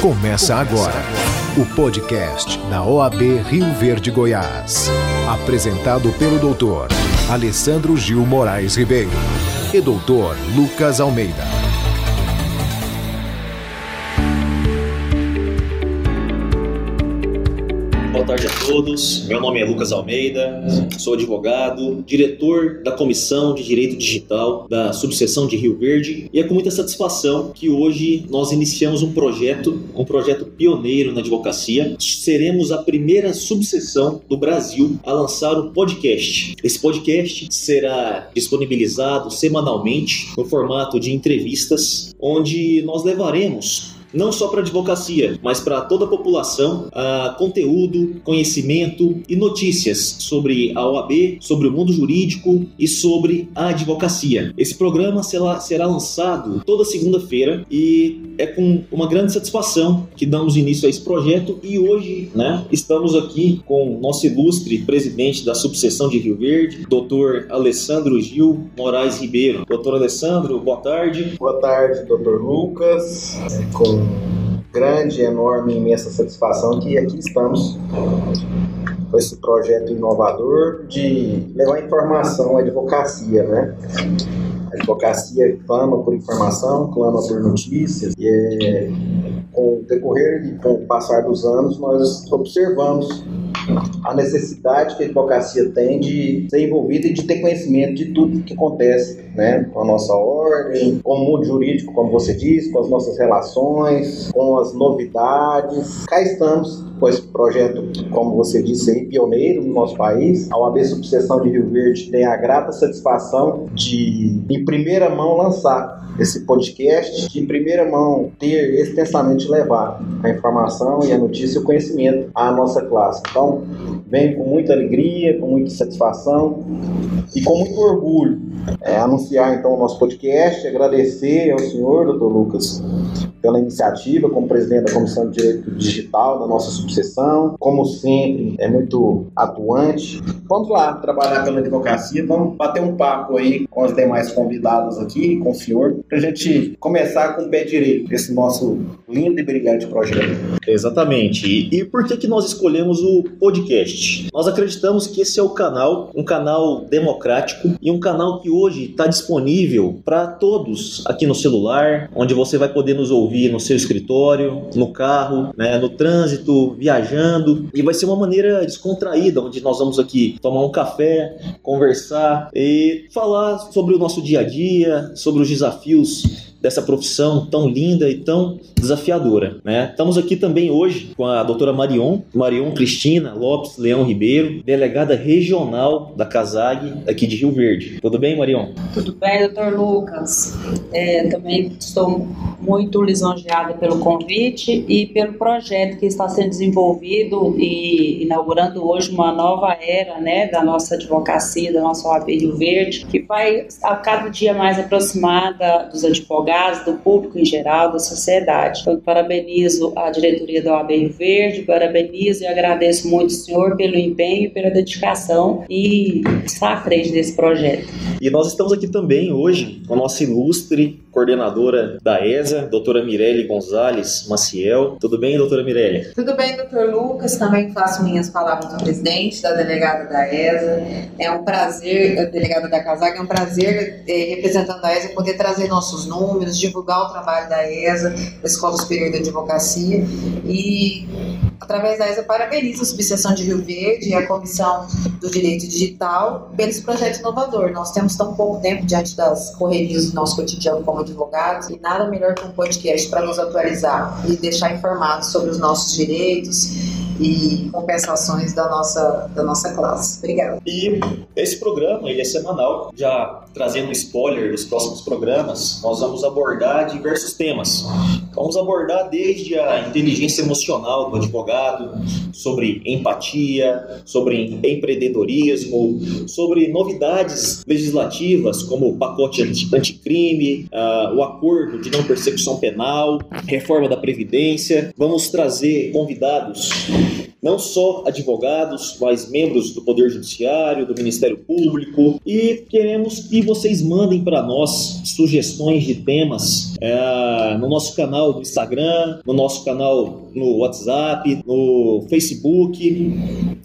Começa agora o podcast da OAB Rio Verde Goiás. Apresentado pelo doutor Alessandro Gil Moraes Ribeiro e doutor Lucas Almeida. Tarde a todos. Meu nome é Lucas Almeida, sou advogado, diretor da Comissão de Direito Digital da Subseção de Rio Verde e é com muita satisfação que hoje nós iniciamos um projeto, um projeto pioneiro na advocacia. Seremos a primeira subseção do Brasil a lançar o um podcast. Esse podcast será disponibilizado semanalmente no formato de entrevistas, onde nós levaremos não só para a advocacia, mas para toda a população, uh, conteúdo, conhecimento e notícias sobre a OAB, sobre o mundo jurídico e sobre a advocacia. Esse programa será, será lançado toda segunda-feira e é com uma grande satisfação que damos início a esse projeto e hoje né, estamos aqui com nosso ilustre presidente da subseção de Rio Verde, doutor Alessandro Gil Moraes Ribeiro. Doutor Alessandro, boa tarde. Boa tarde, doutor Lucas. É grande, enorme, imensa satisfação que aqui estamos com esse projeto inovador de levar informação à advocacia, né? A advocacia clama por informação, clama por notícias, e é, com o decorrer e com o passar dos anos, nós observamos a necessidade que a advocacia tem de ser envolvida e de ter conhecimento de tudo que acontece né, com a nossa ordem, com o mundo jurídico, como você disse, com as nossas relações, com as novidades. Cá estamos com esse projeto, como você disse aí, pioneiro no nosso país. A OAB Subseção de Rio Verde tem a grata satisfação de, em primeira mão, lançar esse podcast, de em primeira mão, ter extensamente levar a informação e a notícia e o conhecimento à nossa classe. Então, venho com muita alegria, com muita satisfação e com muito orgulho é, anunciar então o nosso podcast, agradecer ao senhor, doutor Lucas, pela iniciativa como presidente da Comissão de Direito Digital da nossa subseção. Como sempre, é muito atuante. Vamos lá trabalhar pela advocacia, vamos bater um papo aí com os demais convidados aqui, com o senhor, para a gente começar com o pé direito esse nosso lindo e brilhante projeto. Exatamente. E, e por que, que nós escolhemos o podcast? Nós acreditamos que esse é o canal, um canal democrático e um canal que hoje está disponível para todos aqui no celular, onde você vai poder nos ouvir no seu escritório, no carro, né, no trânsito, viajando. E vai ser uma maneira descontraída, onde nós vamos aqui tomar um café, conversar e falar sobre o nosso dia a dia, sobre os desafios dessa profissão tão linda e tão desafiadora. Né? Estamos aqui também hoje com a doutora Marion, Marion Cristina Lopes Leão Ribeiro, delegada regional da CASAG aqui de Rio Verde. Tudo bem, Marion? Tudo bem, doutor Lucas. É, também estou muito lisonjeada pelo convite e pelo projeto que está sendo desenvolvido e inaugurando hoje uma nova era né, da nossa advocacia, da nossa OAB Rio Verde, que vai a cada dia mais aproximada dos advogados advogados, do público em geral, da sociedade. Então, parabenizo a diretoria da OAB Rio Verde, parabenizo e agradeço muito o senhor pelo empenho, pela dedicação e estar à frente desse projeto. E nós estamos aqui também hoje com a nossa ilustre coordenadora da ESA, doutora Mirelle Gonzalez Maciel. Tudo bem, doutora Mirelle? Tudo bem, doutor Lucas. Também faço minhas palavras do presidente, da delegada da ESA. É um prazer, delegada da CASAG, é um prazer, é, representando a ESA, poder trazer nossos números, divulgar o trabalho da ESA, da Escola Superior de Advocacia. E, através da ESA, parabenizo a Subseção de Rio Verde e a Comissão do Direito Digital pelo esse projeto inovador. Nós temos tão pouco tempo diante das correrias do nosso cotidiano como advogados e nada melhor que um podcast para nos atualizar e deixar informados sobre os nossos direitos e compensações da nossa, da nossa classe. Obrigada. E esse programa ele é semanal, já trazendo spoiler dos próximos programas, nós vamos abordar diversos temas. Vamos abordar desde a inteligência emocional do advogado, sobre empatia, sobre empreendedorismo, sobre novidades legislativas como o pacote anticrime, uh, o acordo de não persecução penal, reforma da Previdência. Vamos trazer convidados não só advogados, mas membros do Poder Judiciário, do Ministério Público, e queremos que vocês mandem para nós sugestões de temas é, no nosso canal do Instagram, no nosso canal no WhatsApp, no Facebook,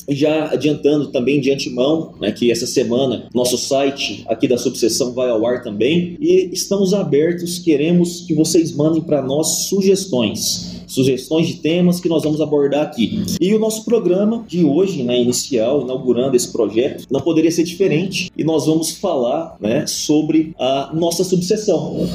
já adiantando também de antemão, né, que essa semana nosso site aqui da subseção vai ao ar também. E estamos abertos, queremos que vocês mandem para nós sugestões sugestões de temas que nós vamos abordar aqui. E o nosso programa de hoje, né, inicial, inaugurando esse projeto, não poderia ser diferente e nós vamos falar né, sobre a nossa subseção,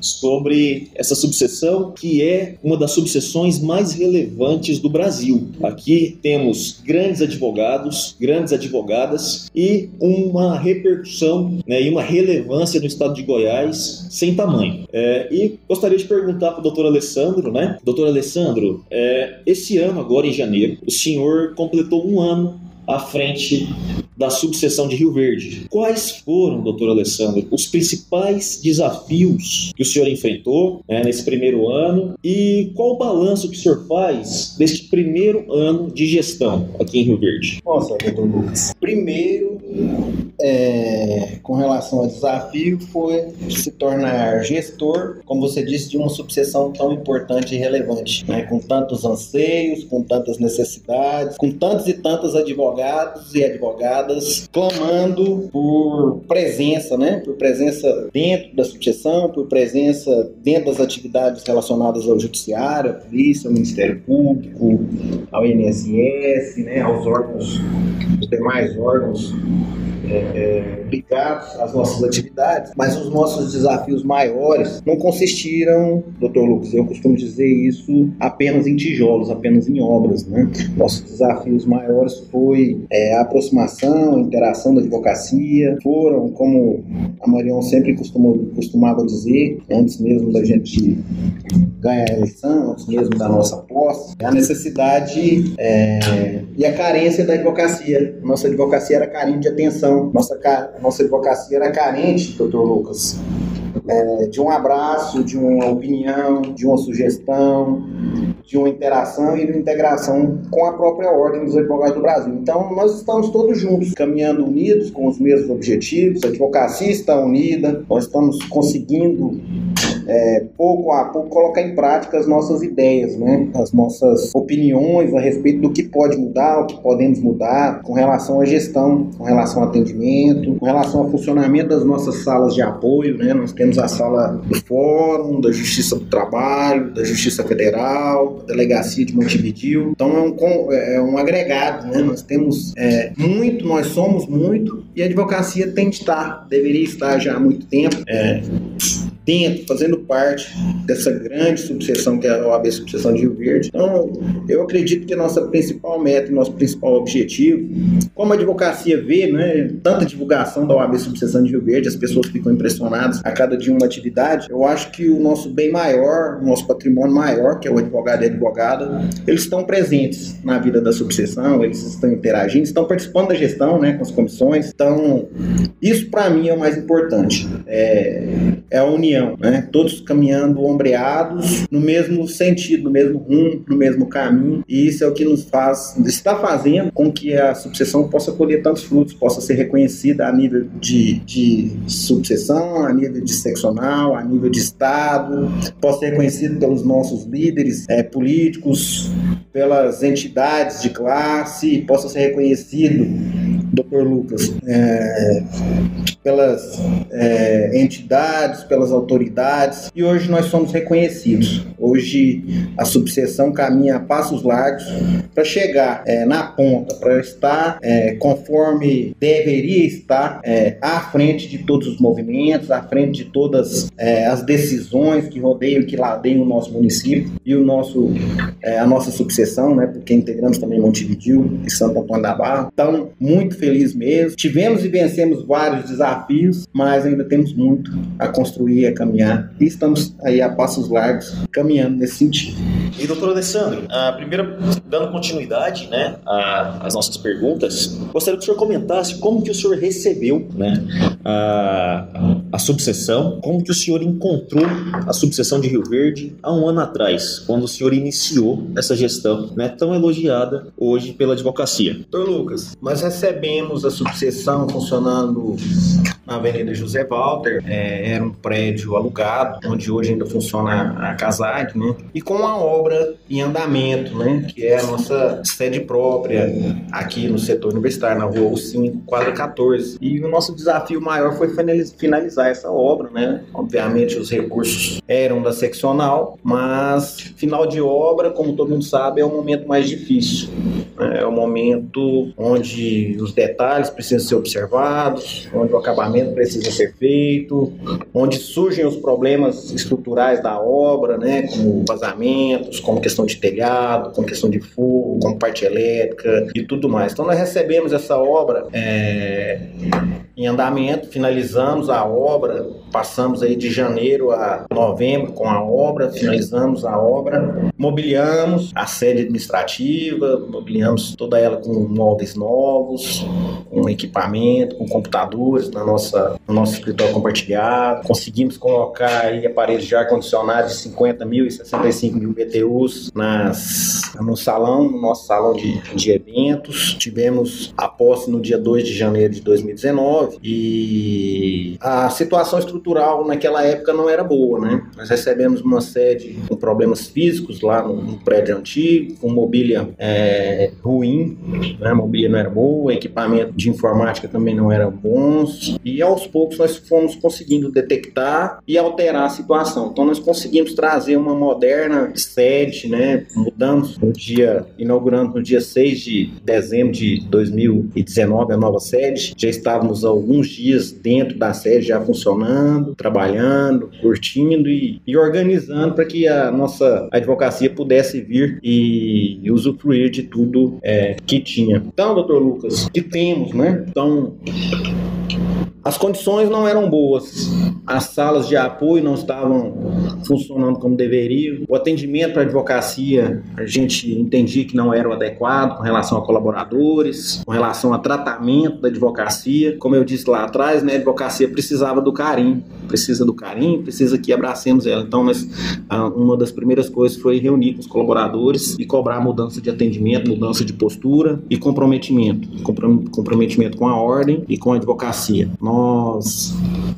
sobre essa subseção que é uma das subseções mais relevantes do Brasil. Aqui temos grandes advogados, grandes advogadas e uma repercussão né, e uma relevância no estado de Goiás sem tamanho. É, e gostaria de perguntar para o doutor Alessandro, né? Doutor Alessandro, é, esse ano, agora em janeiro, o senhor completou um ano à frente da subseção de Rio Verde. Quais foram, doutor Alessandro, os principais desafios que o senhor enfrentou né, nesse primeiro ano e qual o balanço que o senhor faz deste primeiro ano de gestão aqui em Rio Verde? Nossa, doutor Lucas. Primeiro, é, com relação ao desafio, foi se tornar gestor, como você disse, de uma subseção tão importante e relevante, né, com tantos anseios, com tantas necessidades, com tantos e tantos advogados e advogadas clamando por presença, né? Por presença dentro da subseção, por presença dentro das atividades relacionadas ao judiciário, à polícia, ao Ministério Público, ao INSS, né? Aos órgãos, os demais órgãos é, é, ligados às nossas atividades, mas os nossos desafios maiores não consistiram, doutor Lucas, eu costumo dizer isso apenas em tijolos, apenas em obras, né? Nossos desafios maiores foi é, a aproximação, a interação da advocacia, foram, como a Marion sempre costumou, costumava dizer, antes mesmo da gente ganhar a eleição, antes mesmo da nossa posse, a necessidade é, e a carência da advocacia. Nossa advocacia era carente de atenção, nossa, nossa advocacia era carente, doutor Lucas, é, de um abraço, de uma opinião, de uma sugestão, de uma interação e de uma integração com a própria ordem dos advogados do Brasil. Então, nós estamos todos juntos, caminhando unidos com os mesmos objetivos, a advocacia está unida, nós estamos conseguindo é, pouco a pouco colocar em prática as nossas ideias, né? as nossas opiniões a respeito do que pode mudar, o que podemos mudar com relação à gestão, com relação ao atendimento, com relação ao funcionamento das nossas salas de apoio. Né? Nós temos a sala do Fórum, da Justiça do Trabalho, da Justiça Federal, da Delegacia de Montevideo. Então é um, é um agregado, né? nós temos é, muito, nós somos muito e a advocacia tem de estar, deveria estar já há muito tempo. É, dentro, fazendo parte dessa grande subseção que é a OAB Subseção de Rio Verde. Então, eu acredito que a nossa principal meta nosso principal objetivo, como a advocacia vê, né, tanta divulgação da OAB Subseção de Rio Verde, as pessoas ficam impressionadas a cada dia uma atividade, eu acho que o nosso bem maior, o nosso patrimônio maior, que é o advogado e a advogada, eles estão presentes na vida da subseção, eles estão interagindo, estão participando da gestão, né, com as comissões. Então, isso para mim é o mais importante. É, é a união né? Todos caminhando ombreados no mesmo sentido, no mesmo rumo, no mesmo caminho. E isso é o que nos faz, está fazendo com que a subseção possa colher tantos frutos, possa ser reconhecida a nível de, de subseção, a nível de seccional, a nível de estado, possa ser reconhecido pelos nossos líderes é, políticos, pelas entidades de classe, possa ser reconhecido Dr. Lucas, é, pelas é, entidades, pelas autoridades, e hoje nós somos reconhecidos. Hoje a subseção caminha a passos largos para chegar é, na ponta, para estar é, conforme deveria estar é, à frente de todos os movimentos, à frente de todas é, as decisões que rodeiam, que ladeiam o nosso município e o nosso, a nossa subseção, né, porque integramos também Montevideo e Santo Antônio da Barra. Então, muito feliz mesmo. Tivemos e vencemos vários desafios, mas ainda temos muito a construir, a caminhar. E estamos aí a passos largos caminhando nesse sentido. E doutor Alessandro, a primeira, dando continuidade né, às nossas perguntas, gostaria que o senhor comentasse como que o senhor recebeu né, a, a subseção, como que o senhor encontrou a subseção de Rio Verde há um ano atrás, quando o senhor iniciou essa gestão né, tão elogiada hoje pela advocacia. Doutor Lucas, nós recebemos a subseção funcionando na Avenida José Walter, é, era um prédio alugado, onde hoje ainda funciona a CASAC, né? E com uma obra em andamento, né? Que é a nossa sede própria aqui no setor universitário, na rua 5, quadra 14. E o nosso desafio maior foi finalizar essa obra, né? Obviamente os recursos eram da seccional, mas final de obra, como todo mundo sabe, é o momento mais difícil. Né? É o momento onde os detalhes precisam ser observados, onde o acabamento precisa ser feito, onde surgem os problemas estruturais da obra, né, como vazamentos, como questão de telhado, como questão de fogo, como parte elétrica e tudo mais. Então nós recebemos essa obra é, em andamento, finalizamos a obra, passamos aí de janeiro a novembro com a obra, finalizamos a obra, mobiliamos a sede administrativa, mobiliamos toda ela com móveis novos, com equipamento, com computadores na nossa, no nosso escritório compartilhado, conseguimos colocar aí aparelhos de ar-condicionado de 50 mil e 65 mil BTUs nas, no salão, no nosso salão de, de eventos, tivemos a posse no dia 2 de janeiro de 2019, e a situação estrutural naquela época não era boa, né? Nós recebemos uma sede com problemas físicos lá no, prédio antigo, com mobília é, ruim, né? a mobília não era boa, equipamento de informática também não era bons, e aos poucos nós fomos conseguindo detectar e alterar a situação. Então nós conseguimos trazer uma moderna sede, né? Mudamos no dia, inaugurando no dia 6 de dezembro de 2019 a nova sede, já estávamos ao alguns dias dentro da sede já funcionando, trabalhando, curtindo e, e organizando para que a nossa advocacia pudesse vir e, e usufruir de tudo é, que tinha. Então, doutor Lucas, que temos, né? Então, as condições não eram boas, as salas de apoio não estavam funcionando como deveriam, o atendimento para a advocacia a gente entendia que não era o adequado com relação a colaboradores, com relação a tratamento da advocacia. Como eu disse lá atrás, né, a advocacia precisava do carinho, precisa do carinho, precisa que abracemos ela. Então, mas, uma das primeiras coisas foi reunir com os colaboradores e cobrar mudança de atendimento, mudança de postura e comprometimento, comprometimento com a ordem e com a advocacia. Nós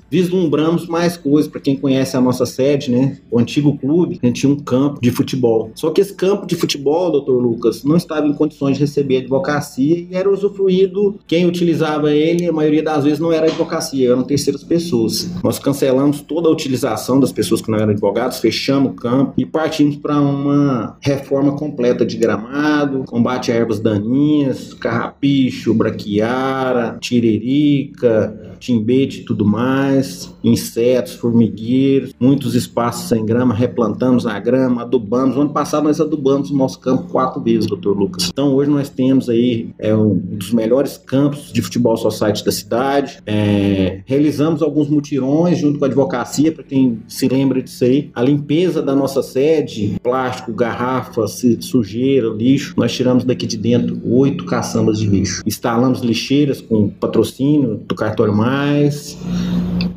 vislumbramos mais coisas. Para quem conhece a nossa sede, né? O antigo clube, a gente tinha um campo de futebol. Só que esse campo de futebol, doutor Lucas, não estava em condições de receber advocacia e era usufruído. Quem utilizava ele, a maioria das vezes, não era advocacia, eram terceiras pessoas. Nós cancelamos toda a utilização das pessoas que não eram advogados, fechamos o campo e partimos para uma reforma completa de gramado, combate a ervas daninhas, carrapicho, braquiara, tiririca, timbete e tudo mais, insetos, formigueiros, muitos espaços sem grama, replantamos a grama, adubamos. No ano passado nós adubamos o nosso campo quatro vezes, doutor Lucas. Então hoje nós temos aí é, um dos melhores campos de futebol society da cidade. É, realizamos alguns mutirões junto com a advocacia, para quem se lembra disso aí. A limpeza da nossa sede, plástico, garrafas, sujeira, lixo. Nós tiramos daqui de dentro oito caçambas de lixo. Instalamos lixeiras com patrocínio do cartório mais mais.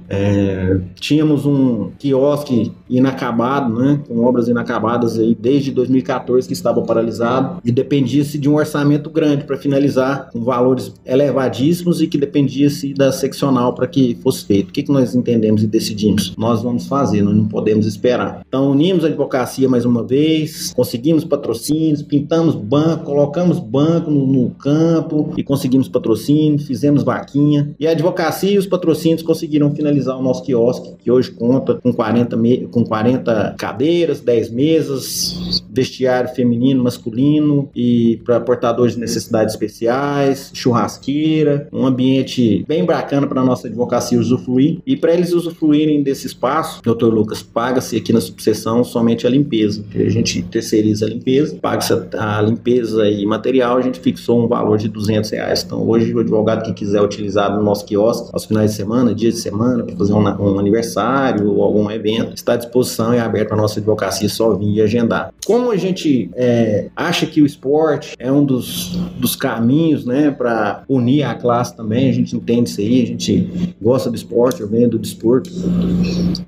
É, tínhamos um quiosque inacabado, né, com obras inacabadas aí desde 2014 que estava paralisado e dependia-se de um orçamento grande para finalizar, com valores elevadíssimos e que dependia-se da seccional para que fosse feito. O que, que nós entendemos e decidimos? Nós vamos fazer, nós não podemos esperar. Então unimos a advocacia mais uma vez, conseguimos patrocínios, pintamos banco, colocamos banco no, no campo e conseguimos patrocínio, fizemos vaquinha e a advocacia e os patrocínios conseguiram finalizar o nosso quiosque, que hoje conta com 40, com 40 cadeiras, 10 mesas, vestiário feminino, masculino e para portadores de necessidades especiais, churrasqueira, um ambiente bem bacana para a nossa advocacia usufruir. E para eles usufruírem desse espaço, doutor Lucas, paga-se aqui na subseção somente a limpeza. A gente terceiriza a limpeza, paga-se a limpeza e material, a gente fixou um valor de 200 reais. Então hoje o advogado que quiser utilizar no nosso quiosque aos finais de semana, dias de semana, para fazer um, um, aniversário ou algum evento, está disposição e aberto para nossa advocacia só vir e agendar. Como a gente é, acha que o esporte é um dos, dos caminhos né, para unir a classe também, a gente entende isso aí, a gente gosta do esporte, eu venho do desporto,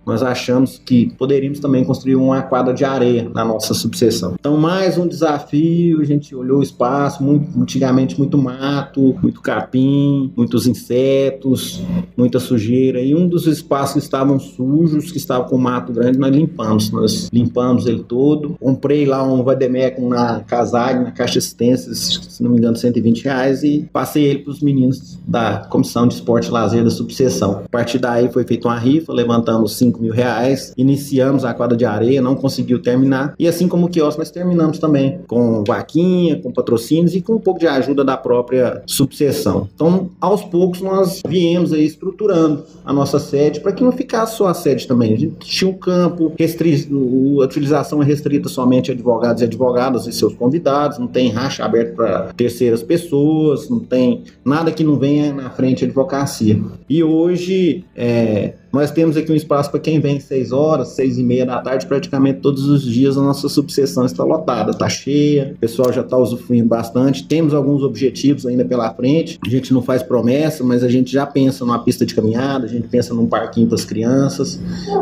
nós achamos que poderíamos também construir uma quadra de areia na nossa subseção. Então, mais um desafio, a gente olhou o espaço, muito, antigamente muito mato, muito capim, muitos insetos, muita sujeira, e um dos espaços que estavam sujos, que estavam com mato grande, nós limpamos, nós limpamos ele todo, comprei lá um vademecum na Casag, na caixa assistências, se não me engano, 120 reais, e passei ele para os meninos da Comissão de Esporte e Lazer da subseção. A partir daí foi feita uma rifa, levantamos 5 mil reais, iniciamos a quadra de areia, não conseguiu terminar, e assim como o quiosque, nós terminamos também com vaquinha, com patrocínios e com um pouco de ajuda da própria subseção. Então, aos poucos, nós viemos aí estruturando a nossa sede para que não ficasse só a sede também. A gente tinha um campo, restri... a utilização é restrita somente a advogados e advogadas e seus convidados, não tem racha aberto para terceiras pessoas, não tem nada que não venha na frente advocacia. E hoje, é, nós temos aqui um espaço para quem vem 6 horas, 6 e meia da tarde, praticamente todos os dias a nossa subseção está lotada, está cheia, o pessoal já está usufruindo bastante. Temos alguns objetivos ainda pela frente. A gente não faz promessa, mas a gente já pensa numa pista de caminhada, a gente pensa num parquinho para as crianças.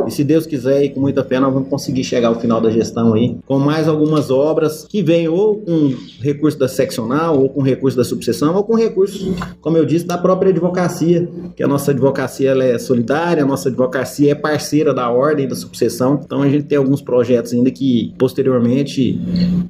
E se Deus quiser e com muita fé, nós vamos conseguir chegar ao final da gestão aí com mais algumas obras que vêm ou com recurso da seccional, ou com recurso da subseção, ou com recurso, como eu disse, da própria advocacia, que a nossa advocacia ela é solidária, a nossa nossa advocacia é parceira da ordem da sucessão, então a gente tem alguns projetos ainda que posteriormente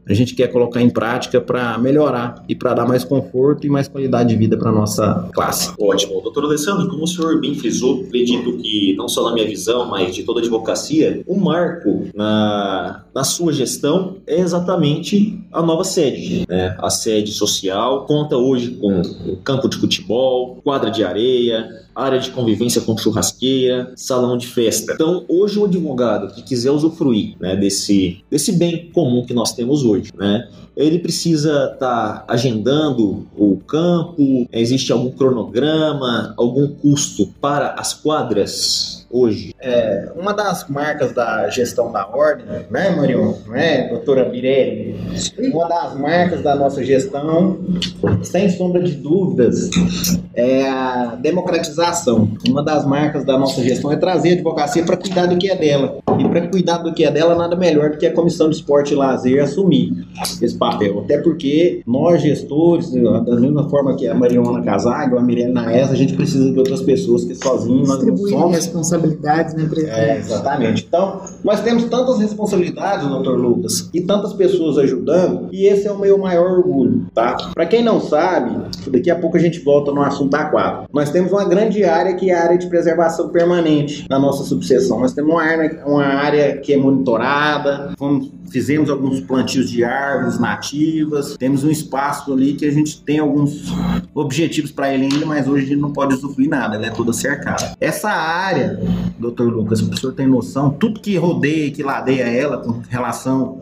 a gente quer colocar em prática para melhorar e para dar mais conforto e mais qualidade de vida para nossa classe. Ótimo. Doutor Alessandro, como o senhor bem frisou, acredito que não só na minha visão, mas de toda a advocacia, o marco na, na sua gestão é exatamente a nova sede. Né? A sede social conta hoje com campo de futebol, quadra de areia, área de convivência com churrasqueira, salão de festa. Então, hoje o advogado que quiser usufruir né, desse, desse bem comum que nós temos hoje, né, ele precisa estar tá agendando o campo, existe algum cronograma, algum custo para as quadras hoje? É, uma das marcas da gestão da ordem, né, Marion? Né, doutora Mirelli? Uma das marcas da nossa gestão, sem sombra de dúvidas, é a democratização. Uma das marcas da nossa gestão é trazer a advocacia para cuidar do que é dela. E para cuidar do que é dela, nada melhor do que a Comissão de Esporte e Lazer assumir esse papel. Até porque nós, gestores, da mesma forma que a Mariona Casag ou a Mirelle Naes, a gente precisa de outras pessoas que sozinhos nós não somos responsabilidades, né, presidente? É, exatamente. Então, nós temos tantas responsabilidades, doutor Lucas, e tantas pessoas ajudando, e esse é o meu maior orgulho, tá? Para quem não sabe, daqui a pouco a gente volta no assunto aquático. Nós temos uma grande área que é a área de preservação permanente na nossa subseção. Nós temos uma área, uma área que é monitorada, fizemos alguns plantios de árvores nativas, temos um espaço ali que a gente tem alguns objetivos para ele ainda, mas hoje a gente não pode usufruir nada, ela é toda cercada. Essa área doutor Lucas, o senhor tem noção, tudo que rodeia, que ladeia ela com relação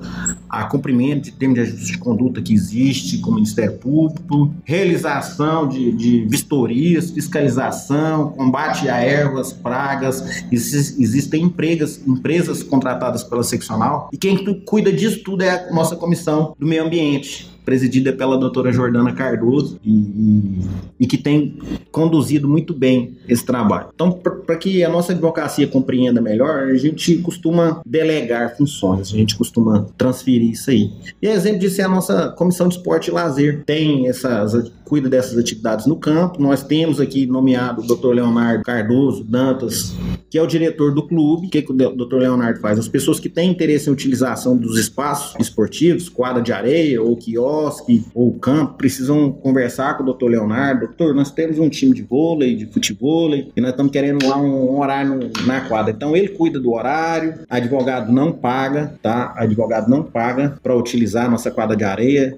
a cumprimento de termos de ajuste de conduta que existe com o Ministério Público, realização de, de vistorias, fiscalização, combate a ervas, pragas, existem empregas, empresas contratadas pela seccional. E quem cuida disso tudo é a nossa comissão do meio ambiente presidida pela doutora Jordana Cardoso e, e, e que tem conduzido muito bem esse trabalho. Então, para que a nossa advocacia compreenda melhor, a gente costuma delegar funções, a gente costuma transferir isso aí. E exemplo disso é a nossa comissão de esporte e lazer. Tem essas cuida dessas atividades no campo. Nós temos aqui nomeado o Dr. Leonardo Cardoso Dantas, que é o diretor do clube. O que, que o Dr. Leonardo faz? As pessoas que têm interesse em utilização dos espaços esportivos, quadra de areia ou quiosque ou campo, precisam conversar com o Dr. Leonardo. Doutor, nós temos um time de vôlei, de futebol, e nós estamos querendo lá um, horário na quadra. Então ele cuida do horário, advogado não paga, tá? Advogado não paga para utilizar a nossa quadra de areia,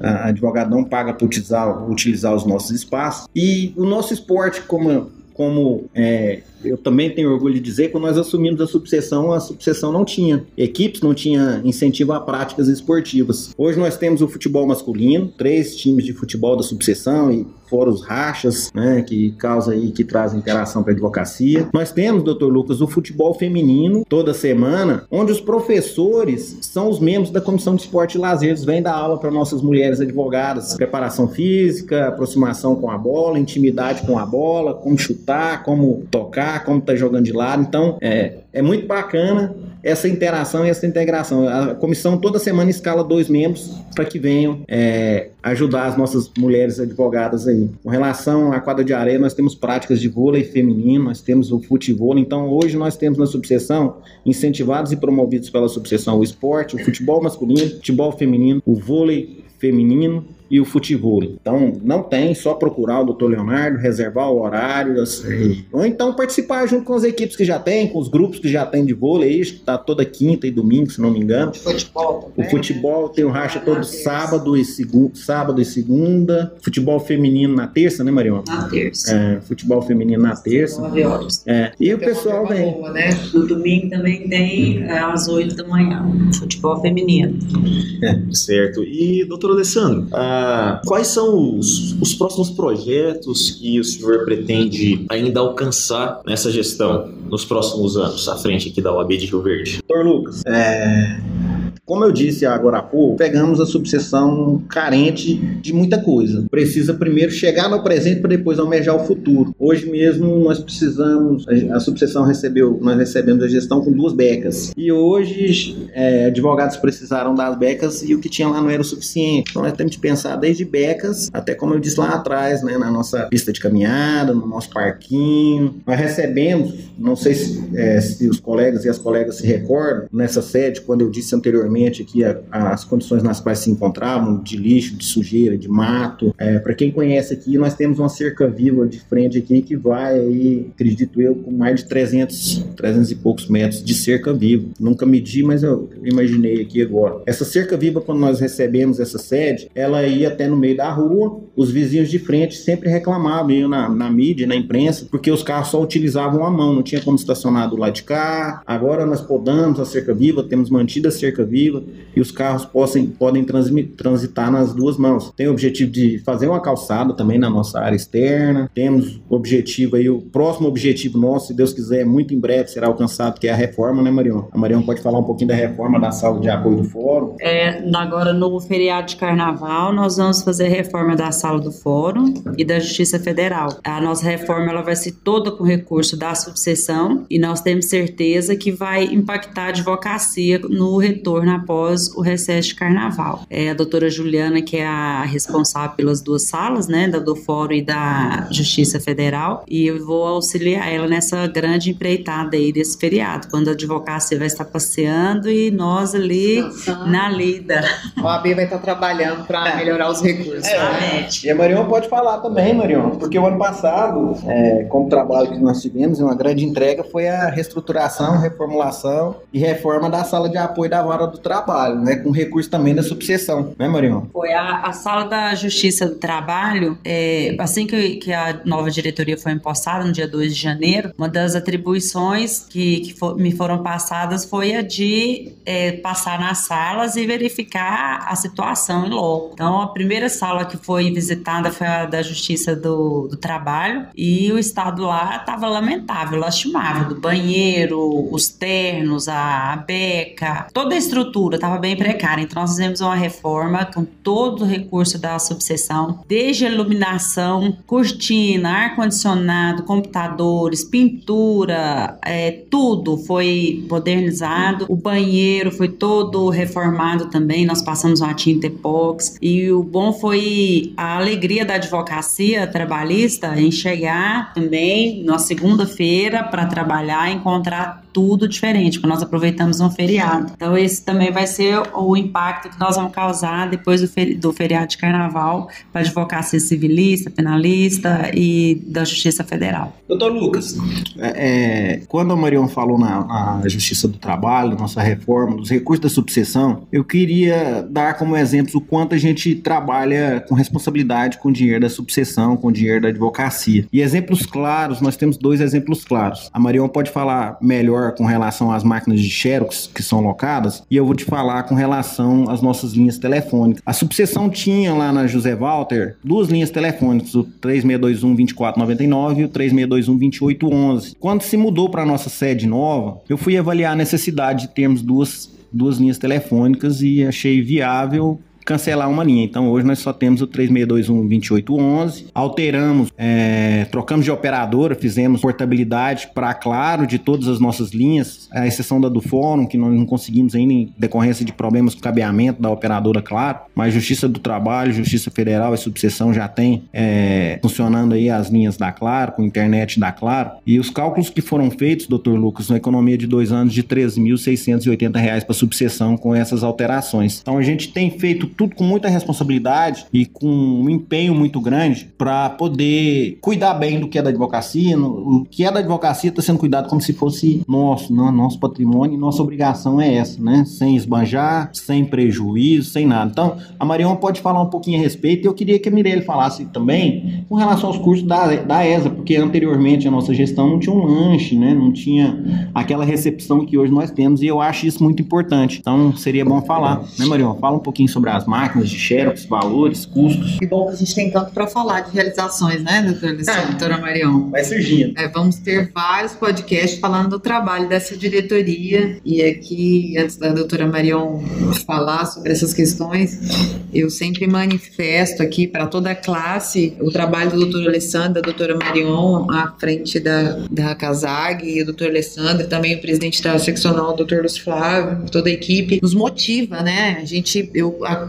advogado não paga para utilizar utilizar os nossos espaços. E o nosso esporte, como, como é, eu também tenho orgulho de dizer quando nós assumimos a subseção, a subseção não tinha equipes, não tinha incentivo a práticas esportivas. Hoje nós temos o futebol masculino, três times de futebol da subseção e fora os rachas, né, que causa aí, que traz interação para a advocacia. Nós temos, doutor Lucas, o futebol feminino toda semana, onde os professores são os membros da comissão de esporte e lazer, eles vêm dar aula para nossas mulheres advogadas, preparação física, aproximação com a bola, intimidade com a bola, como chutar, como tocar, como tá jogando de lado. Então, é, é muito bacana essa interação e essa integração. A comissão toda semana escala dois membros para que venham é, ajudar as nossas mulheres advogadas aí. Com relação à quadra de areia, nós temos práticas de vôlei feminino, nós temos o futebol. Então, hoje nós temos na subseção, incentivados e promovidos pela subseção, o esporte, o futebol masculino, futebol feminino, o vôlei feminino e o futebol. Então, não tem, só procurar o Dr. Leonardo, reservar o horário, assim, ou então participar junto com as equipes que já tem, com os grupos que já tem de vôlei, está toda quinta e domingo, se não me engano. De futebol também, O futebol tem o racha todo sábado e, segu sábado e segunda. Futebol feminino na terça, né, Marion? Na terça. É, futebol feminino na terça. 9 horas. É, e o pessoal vem. boa, né? No domingo também tem é, às 8 da manhã, futebol feminino. Certo. E, doutor Alessandro, quais são os, os próximos projetos que o senhor pretende ainda alcançar nessa gestão nos próximos anos, à frente aqui da OAB de Rio Verde? Doutor Lucas, é, como eu disse agora há pouco, pegamos a subseção carente de muita coisa. Precisa primeiro chegar no presente para depois almejar o futuro. Hoje mesmo nós precisamos, a, subseção recebeu, nós recebemos a gestão com duas becas. E hoje é, advogados precisaram das becas e o que tinha lá não era o suficiente. Então nós temos que pensar desde becas até como eu disse lá atrás, né, na nossa pista de caminhada, no nosso parquinho. Nós recebemos, não sei se, é, se os colegas e as colegas se recordam, nessa sede, quando eu disse anteriormente aqui a- as condições nas quais se encontravam, de lixo, de sujeira, de mato. É, Para quem conhece aqui, nós temos uma cerca viva de frente aqui que vai aí, acredito eu, com mais de 300, 300 e poucos metros de cerca viva. Nunca medi, mas eu imaginei aqui agora. Essa cerca viva, quando nós recebemos essa sede, ela ia até no meio da rua, os vizinhos de frente sempre reclamavam, iam na, na mídia, na imprensa, porque os carros só utilizavam a mão, não tinha como estacionar do lado de cá. Agora nós podamos a cerca viva, temos mantido a cerca viva e os carros possam, podem transitar nas duas mãos. Tem o objetivo de fazer uma calçada também na nossa área externa. Temos o objetivo aí, o próximo objetivo nosso, se Deus quiser, muito em breve será alcançado, que é a reforma, né, Marion? A Marion pode falar um pouquinho da reforma da sala de apoio do fórum. É, agora no feriado de carnaval nós vamos fazer a reforma da sala do fórum e da Justiça Federal. A nossa reforma ela vai ser toda com recurso da subseção e nós temos certeza que vai impactar a advocacia no retorno após o recesso de carnaval. É a doutora Juliana que é a responsável pelas duas salas, né, da do fórum e da Justiça Federal e eu vou auxiliar ela nessa grande empreitada aí desse feriado, quando a advocacia vai estar passeando e nós ali Descansando. na lida. A OAB vai estar trabalhando para melhorar os recursos. né? Exatamente. E a Marion pode falar também, Marion, porque o ano passado, é, como trabalho que nós tivemos, uma grande entrega foi a reestruturação, reformulação e reforma da sala de apoio da vara do trabalho, né, com recurso também da subseção, né, Marion? Foi a, a sala da Justiça do Trabalho, é, assim que, que a nova diretoria foi impostada, no dia 2 de janeiro, uma das atribuições que, que fo- me foram passadas foi a de é, passar nas salas e verificar a situação em loco. Então, a primeira sala que foi visitada foi a da Justiça do, do Trabalho e o estado lá estava lamentável, lastimável, do banheiro, os ternos, a beca, toda a estrutura estava bem precária. Então, nós fizemos uma reforma com todo o recurso da subseção, desde iluminação, cortina, ar-condicionado, computadores, pintura, é, tudo foi modernizado. O banheiro foi todo reformado também. Nós passamos uma tinta epox. E o bom foi a alegria da advocacia trabalhista em chegar também na segunda-feira para trabalhar encontrar tudo diferente, porque nós aproveitamos um feriado. Então, esse também vai ser o impacto que nós vamos causar depois do, feri do feriado de carnaval para advocacia civilista, penalista e da Justiça Federal. Doutor Lucas, é, é, quando a Marion falou na, na Justiça do Trabalho, nossa reforma, dos recursos da subseção, eu queria dar como exemplo o quanto a gente trabalha com responsabilidade com o dinheiro da subseção, com o dinheiro da advocacia. E exemplos claros, nós temos dois exemplos claros. A Marion pode falar melhor com relação às máquinas de Xerox que são locadas, e eu vou te falar com relação às nossas linhas telefônicas. A subseção tinha lá na José Walter duas linhas telefônicas, o 3621 2499 e o 3621 2811. Quando se mudou para nossa sede nova, eu fui avaliar a necessidade de termos duas duas linhas telefônicas e achei viável cancelar uma linha. Então hoje nós só temos o 3621-2811. Alteramos, é, trocamos de operadora, fizemos portabilidade para Claro de todas as nossas linhas, à exceção da do Fórum, que nós não conseguimos ainda em decorrência de problemas com cabeamento da operadora Claro. Mas Justiça do Trabalho, Justiça Federal e Subseção já tem é, funcionando aí as linhas da Claro, com internet da Claro. E os cálculos que foram feitos, doutor Lucas, uma economia de dois anos de R$ 3.680 para subseção com essas alterações. Então a gente tem feito tudo com muita responsabilidade e com um empenho muito grande para poder cuidar bem do que é da advocacia. o que é da advocacia está sendo cuidado como se fosse nosso, né? nosso patrimônio, e nossa obrigação é essa, né? Sem esbanjar, sem prejuízo, sem nada. Então, a Marion pode falar um pouquinho a respeito e eu queria que a Mirelle falasse também com relação aos cursos da, da ESA, porque anteriormente a nossa gestão não tinha um lanche, né? Não tinha aquela recepção que hoje nós temos e eu acho isso muito importante. Então, seria bom falar, né, Marion? Fala um pouquinho sobre as máquinas de xerox, valores, custos. Que bom que a gente tem tanto para falar de realizações, né, doutora, é. doutora Marion? Vai surgindo. É, vamos ter vários podcasts falando do trabalho dessa diretoria. E aqui, antes da doutora Marion falar sobre essas questões, eu sempre manifesto aqui para toda a classe o trabalho do doutor Alessandro, da doutora Marion, à frente da, da CASAG, e o doutor Alessandro, também o presidente da seccional, o doutor Lúcio Flávio, toda a equipe, nos motiva, né? A gente, eu a,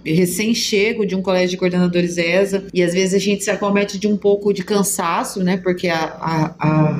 recém-chego de um colégio de coordenadores ESA e às vezes a gente se acomete de um pouco de cansaço, né? Porque a, a, a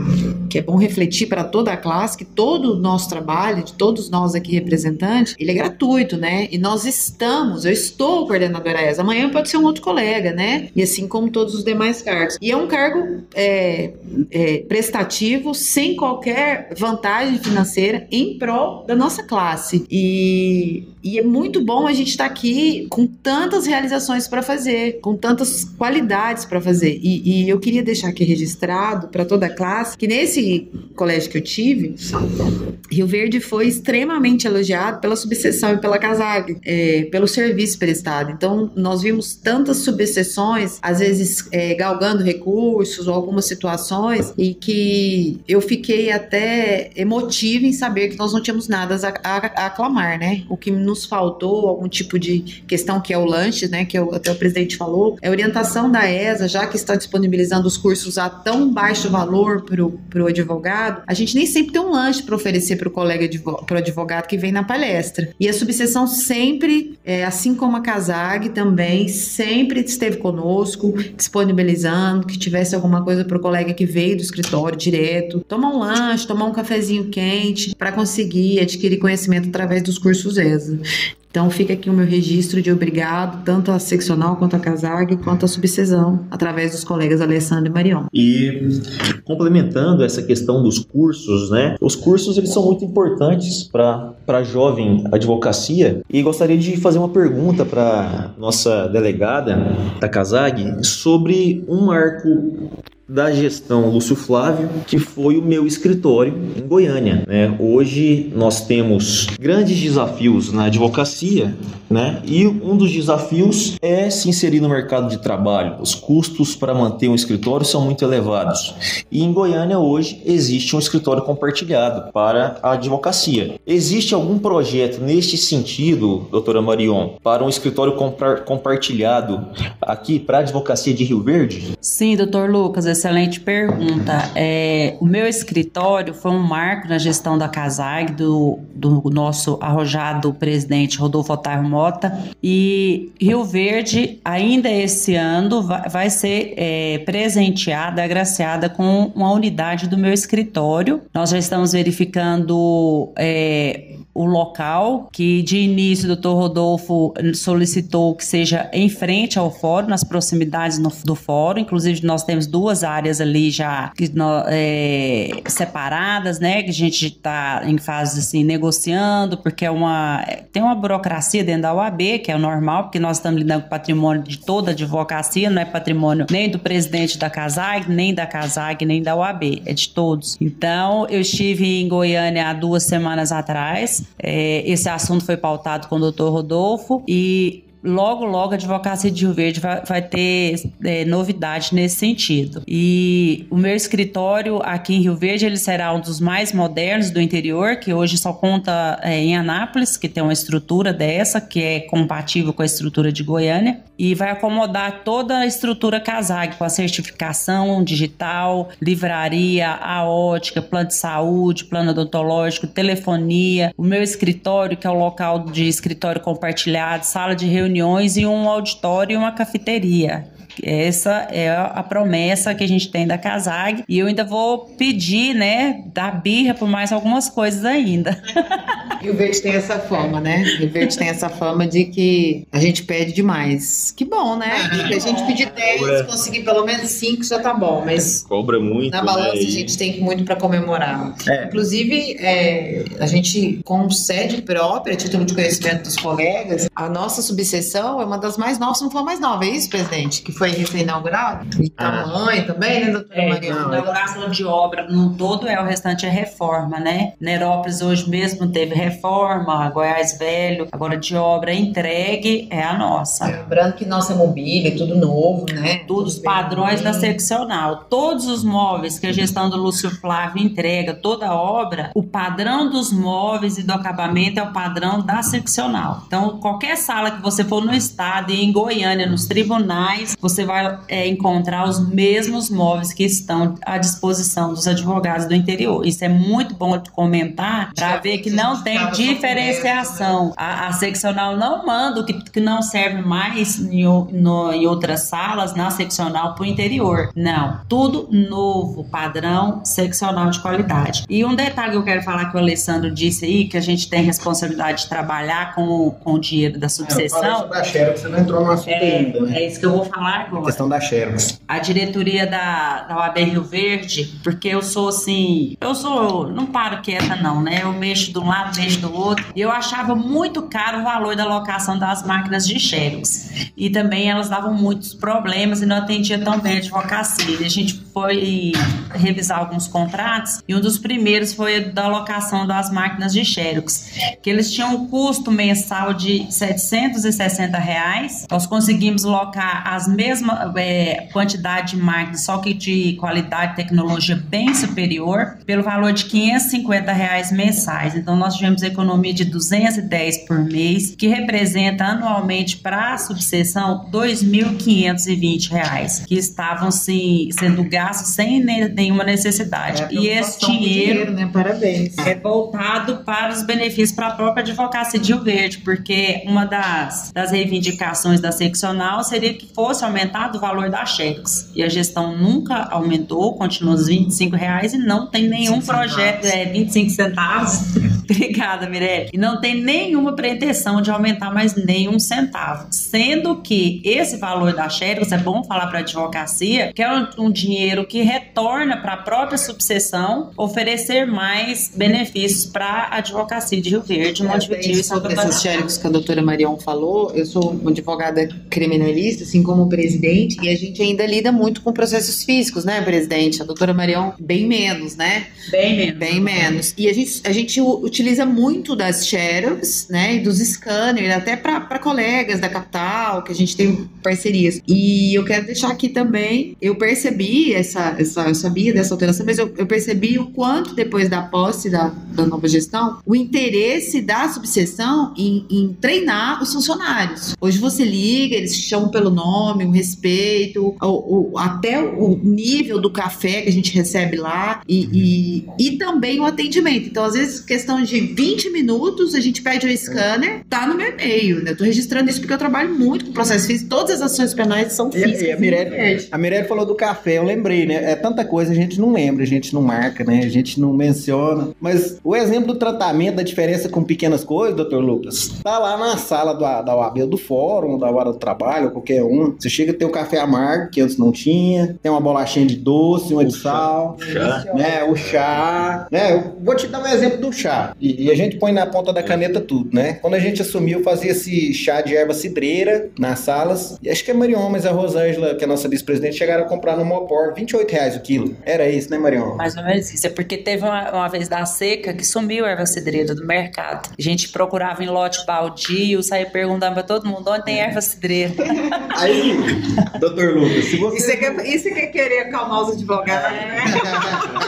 que é bom refletir para toda a classe que todo o nosso trabalho, de todos nós aqui representantes, ele é gratuito, né? E nós estamos, eu estou coordenadora ESA, amanhã pode ser um outro colega, né? E assim como todos os demais cargos. E é um cargo é, é, prestativo, sem qualquer vantagem financeira, em prol da nossa classe. E, e é muito bom a gente estar tá aqui com tantas realizações para fazer, com tantas qualidades para fazer. E, e, eu queria deixar aqui registrado para toda a classe que nesse colégio que eu tive, Rio Verde foi extremamente elogiado pela subseção e pela CASAG, é, pelo serviço prestado. Então, nós vimos tantas subseções, às vezes é, galgando recursos ou algumas situações, e que eu fiquei até emotiva em saber que nós não tínhamos nada a, a, a aclamar, né? O que nos faltou, algum tipo de questão questão que é o lanche, né, que até o presidente falou, é orientação da ESA, já que está disponibilizando os cursos a tão baixo valor para o advogado, a gente nem sempre tem um lanche para oferecer para o colega, para o advogado que vem na palestra. E a subseção sempre, é, assim como a CASAG também, sempre esteve conosco, disponibilizando, que tivesse alguma coisa para o colega que veio do escritório direto, tomar um lanche, tomar um cafezinho quente, para conseguir adquirir conhecimento através dos cursos ESA. Então fica aqui o meu registro de obrigado, tanto a seccional quanto a CASAG, quanto a subseção, através dos colegas Alessandro e Marion. E complementando essa questão dos cursos, né? Os cursos eles são muito importantes para a jovem advocacia e gostaria de fazer uma pergunta para nossa delegada da CASAG sobre um marco da gestão Lúcio Flávio, que foi o meu escritório em Goiânia. Né? Hoje nós temos grandes desafios na advocacia, né? E um dos desafios é se inserir no mercado de trabalho. Os custos para manter um escritório são muito elevados. E em Goiânia hoje existe um escritório compartilhado para a advocacia. Existe algum projeto neste sentido, doutora Marion, para um escritório compartilhado aqui para a advocacia de Rio Verde? Sim, doutor Lucas excelente pergunta. É, o meu escritório foi um marco na gestão da CASAG, do, do nosso arrojado presidente Rodolfo Otário Mota. E Rio Verde, ainda esse ano, vai ser é, presenteada, agraciada com uma unidade do meu escritório. Nós já estamos verificando é, o local, que de início o doutor Rodolfo solicitou que seja em frente ao fórum, nas proximidades no, do fórum. Inclusive, nós temos duas áreas ali já que, é, separadas, né? Que a gente está em fase assim, negociando, porque é uma, tem uma burocracia dentro da OAB, que é o normal, porque nós estamos lidando com patrimônio de toda a advocacia, não é patrimônio nem do presidente da CASAG, nem da CASAG, nem da OAB, é de todos. Então, eu estive em Goiânia há duas semanas atrás é, esse assunto foi pautado com o doutor Rodolfo e logo, logo a Advocacia de Rio Verde vai, vai ter é, novidade nesse sentido. E o meu escritório aqui em Rio Verde, ele será um dos mais modernos do interior, que hoje só conta é, em Anápolis, que tem uma estrutura dessa, que é compatível com a estrutura de Goiânia, e vai acomodar toda a estrutura CASAG, com a certificação digital, livraria, a ótica, plano de saúde, plano odontológico, telefonia, o meu escritório, que é o local de escritório compartilhado, sala de reunião reuniões e um auditório e uma cafeteria. Essa é a promessa que a gente tem da Casag. E eu ainda vou pedir, né, da birra por mais algumas coisas ainda. E o Verde tem essa fama, né? O Verde tem essa fama de que a gente pede demais. Que bom, né? Se a gente pedir 10, conseguir pelo menos 5 já tá bom. Mas cobra muito. Na balança né? a gente tem muito para comemorar. É. Inclusive, é, a gente, com sede própria, título de conhecimento dos colegas, a nossa subseção é uma das mais novas, não foi mais nova, é isso, presidente? Que foi recém-inaugurado? E ah. tamanho também, né, doutora é, Maria? Inauguração de obra no todo é o restante é reforma, né? Nerópolis hoje mesmo teve reforma, Goiás Velho, agora de obra entregue é a nossa. Lembrando que nossa mobília é tudo novo, né? Tudo os padrões da seccional. Todos os móveis que a gestão do Lúcio Flávio entrega, toda a obra, o padrão dos móveis e do acabamento é o padrão da seccional. Então, qualquer sala que você for no estado e em Goiânia, nos tribunais, você vai é, encontrar os mesmos móveis que estão à disposição dos advogados do interior. Isso é muito bom de comentar para ver que não tem diferenciação. A, a, seccional não manda o que, que não serve mais em, no, em outras salas na seccional para o interior. Não. Tudo novo, padrão seccional de qualidade. E um detalhe que eu quero falar que o Alessandro disse aí, que a gente tem responsabilidade de trabalhar com, com o dinheiro da subseção. É, eu da Xerox, você não entrou no assunto é, ainda, né? É isso que eu vou falar agora. A questão da Xerox. A diretoria da, da OAB Rio Verde, porque eu sou assim, eu sou, não paro quieta não, né? Eu mexo de um lado, mexo do outro. E eu achava muito caro o valor da locação das máquinas de Xerox. E também elas davam muitos problemas e não atendia tão bem a advocacia. E a gente foi revisar alguns contratos e um dos primeiros foi da locação das máquinas de Xerox, que eles tinham um custo mensal de 760 reais. Nós conseguimos locar as mesmas é, quantidade de máquinas, só que de qualidade e tecnologia bem superior, pelo valor de 550 reais mensais. Então nós tivemos economia de 210 por mês, que representa anualmente para a subseção 2.520 reais, que estavam sim, sendo gastos sem nenhuma necessidade. É, e esse dinheiro, dinheiro né? Parabéns. é voltado para os benefícios para a própria advocacia de Rio Verde, porque uma das, das reivindicações da seccional seria que fosse aumentado o valor da cheques. E a gestão nunca aumentou, continua os 25 reais e não tem nenhum projeto, é 25 centavos. Obrigada, Mirelle. E não tem nenhuma pretensão de aumentar mais nenhum centavo. Sendo que esse valor da cheques, é bom falar para a advocacia, que é um, um dinheiro que retorna para a própria subseção oferecer mais benefícios para a advocacia de Rio Verde, Montevideo e Sobre esses xerox que a doutora Marion falou, eu sou uma advogada criminalista, assim como presidente, e a gente ainda lida muito com processos físicos, né, presidente? A doutora Marion, bem menos, né? Bem menos. Bem menos. E a gente, a gente utiliza muito das Xerox, né, e dos scanners, até para colegas da capital, que a gente tem parcerias. E eu quero deixar aqui também, eu percebi essa, essa eu sabia dessa alteração, mas eu, eu percebi o quanto depois da posse da, da nova gestão, o interesse da subseção em, em treinar os funcionários. Hoje você liga, eles te chamam pelo nome, o respeito, o, o, até o nível do café que a gente recebe lá e, e, e também o atendimento. Então, às vezes, questão de 20 minutos, a gente pede o scanner, tá no meu e-mail, né? Eu tô registrando isso porque eu trabalho muito com processo físico, todas as ações penais são físicas. E, e a, Mirelle, a Mirelle falou do café, eu lembrei, né? É tanta coisa a gente não lembra, a gente não marca, né? A gente não menciona. Mas o exemplo do tratamento, da diferença com pequenas coisas, doutor Lucas, tá lá na sala do, da UAB, do fórum, da hora do trabalho, qualquer um. Você chega a ter o café amargo, que antes não tinha, tem uma bolachinha de doce, uma o de chá, sal, chá. né? O chá, né? Eu vou te dar um exemplo do chá. E, e, a gente põe na ponta da caneta tudo, né? Quando a gente assumiu, fazia esse chá de erva cidreira nas salas. E acho que a Marion, mas a Rosângela, que é a nossa vice-presidente, chegaram a comprar no Mopor 28 reais o quilo. Era isso, né, Marion? Mais ou menos isso. É porque teve uma, uma vez da seca que sumiu a erva cidreira do mercado. A gente procurava em lote baldio, saía perguntando pra todo mundo onde tem erva cidreira. Aí, doutor Lucas, se você. Isso é, que, isso é que é querer acalmar os advogados, né?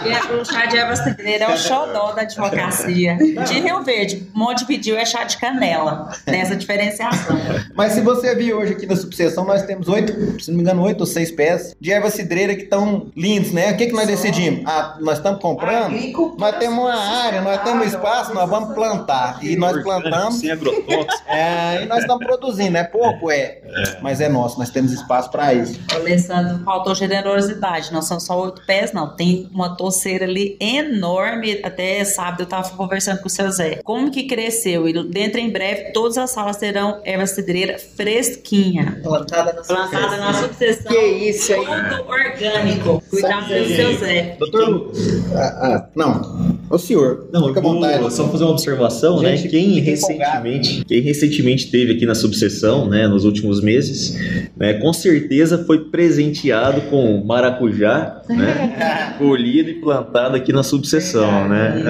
É. o chá de erva cidreira é o xodó da advocacia. De Rio Verde, Monte pediu é chá de canela. Nessa diferenciação. Mas se você viu hoje aqui na subseção, nós temos oito, se não me engano, oito ou seis pés de erva cidreira que estão lindos, né? O que, que nós decidimos? Ah, nós estamos comprando, nós temos uma área, nós temos espaço, nós vamos plantar. E nós plantamos. Sem agrotóxicos. É, e nós estamos produzindo. É pouco, é. Mas é nosso, nós temos espaço para isso. Alessandro, faltou generosidade. Não são só oito pés, não. Tem uma torceira ali enorme. Até sábado eu estava conversando com o seu Zé. Como que cresceu? E dentro em breve, todas as salas terão erva cidreira fresquinha. Plantada na. Plantada na subseção. Que isso aí. Tudo orgânico. Cuidado do seu Zé. Doutor ah, ah, não. O senhor. Não, fica à vontade. Só fazer uma observação, né? Gente, né? Quem recentemente, quem recentemente teve aqui na subseção, né, nos últimos meses, né, com certeza foi presenteado com maracujá, né, colhido e plantado aqui na subseção, né?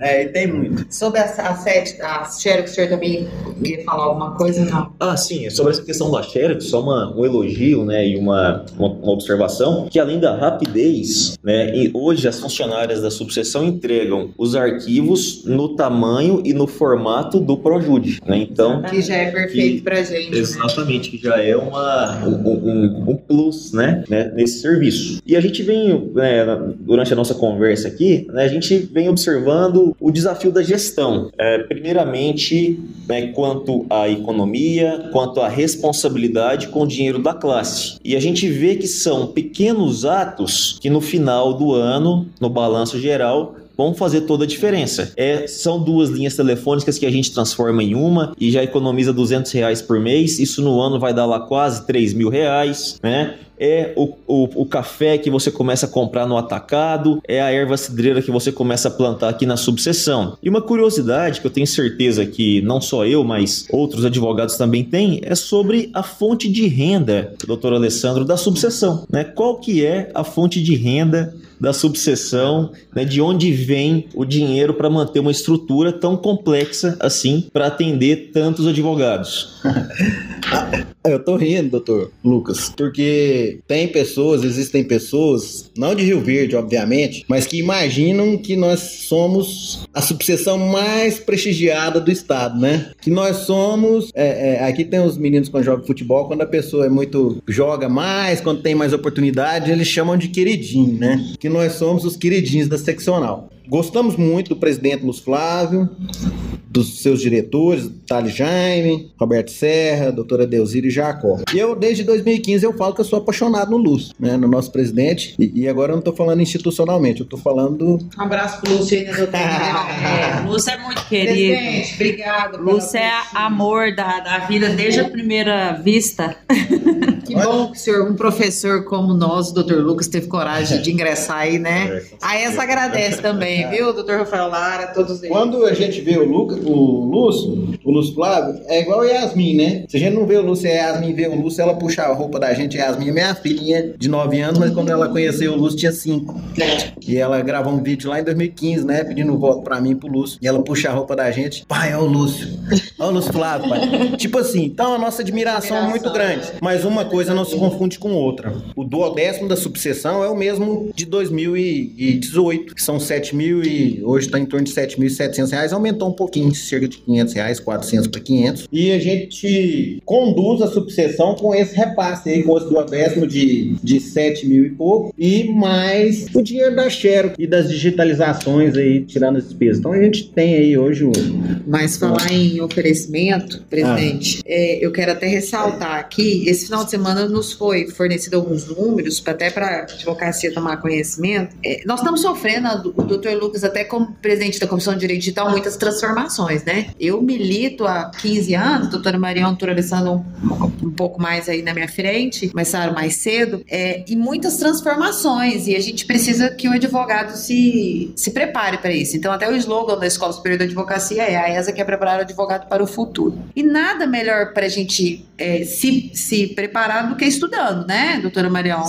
É, e tem muito. Sobre a, a sete, a Xerox, o senhor também ia falar alguma coisa, não? Ah, sim. Sobre essa questão da Xerox, só uma, um elogio, né, e uma, uma, uma observação, que além da rapidez, né, e hoje as funcionárias da subseção entregam os arquivos no tamanho e no formato do Projude, né? Então que já é perfeito para gente. Né? Exatamente, né? que já é uma um, um, um plus, né, né, nesse serviço. E a gente vem né, durante a nossa conversa aqui, né, a gente vem observando o desafio da gestão. É, primeiramente, né, quanto à economia, quanto à responsabilidade com o dinheiro da classe. E a gente vê que são pequenos atos que no final do ano, no balanço geral, vão fazer toda a diferença. É, são duas linhas telefônicas que a gente transforma em uma e já economiza 200 reais por mês. Isso no ano vai dar lá quase 3 mil reais, né? é o, o, o, café que você começa a comprar no atacado, é a erva cidreira que você começa a plantar aqui na subseção. E uma curiosidade que eu tenho certeza que não só eu, mas outros advogados também têm, é sobre a fonte de renda, doutor Alessandro, da subseção. Né? Qual que é a fonte de renda da subseção, né, de onde vem o dinheiro para manter uma estrutura tão complexa assim para atender tantos advogados. Eu tô rindo, doutor Lucas, porque tem pessoas, existem pessoas, não de Rio Verde, obviamente, mas que imaginam que nós somos a subseção mais prestigiada do estado, né? Que nós somos. É, é, aqui tem os meninos quando jogam futebol, quando a pessoa é muito. joga mais, quando tem mais oportunidade, eles chamam de queridinho, né? Que nós somos os queridinhos da seccional. Gostamos muito do presidente Luz Flávio, dos seus diretores, Thales Jaime, Roberto Serra, doutora Deusírio e Jacó. E eu, desde 2015, eu falo que eu sou apaixonado no Lúcio, né, no nosso presidente. E, e agora eu não estou falando institucionalmente, eu estou falando... Um abraço pro Lúcio aí, né, doutor? é, Lúcio é muito querido. Presidente, obrigado. Lúcio é amor da, da vida desde a primeira vista. Que bom que o senhor, um professor como nós, o doutor Lucas, teve coragem de ingressar aí, né? A essa agradece também, viu, doutor Rafael Lara, todos eles. Quando a gente vê o Lucas, o Lúcio, o Lúcio Flávio, é igual a Yasmin, né? Se a gente não vê o Lúcio a Yasmin vê o Lúcio, ela puxa a roupa da gente. A Yasmin é minha filhinha de 9 anos, mas quando ela conheceu o Lúcio tinha 5. E ela gravou um vídeo lá em 2015, né? Pedindo voto pra mim e pro Lúcio. E ela puxa a roupa da gente. Pai, ó o Lúcio. Ó o Lúcio Flávio, pai. tipo assim, então a nossa admiração, é muito grande. Mas uma coisa não se confunde com outra. O duodécimo da subseção é o mesmo de 2018, que são 7 mil e hoje está em torno de 7.700 reais. Aumentou um pouquinho, cerca de 500 reais, 400 para 500. E a gente conduz a subseção com esse repasse aí, com esse duodécimo de, de 7 mil e pouco. E mais o dinheiro da Xero e das digitalizações aí, tirando as despesas. Então a gente tem aí hoje o. Mas falar em oferecimento, presidente, é, eu quero até ressaltar aqui, esse final de semana nos foi fornecido alguns números, até para a advocacia tomar conhecimento. É, nós estamos sofrendo, o doutor Lucas, até como presidente da Comissão de Direito Digital, muitas transformações, né? Eu milito há 15 anos, doutora Mariana, doutor Alessandro um, um pouco mais aí na minha frente, começaram mais cedo, é, e muitas transformações, e a gente precisa que o advogado se, se prepare para isso. Então, até o slogan da Escola Superior de Advocacia é a ESA quer preparar o advogado para o futuro. E nada melhor para a gente é, se, se preparar do que estudando, né, doutora Marião?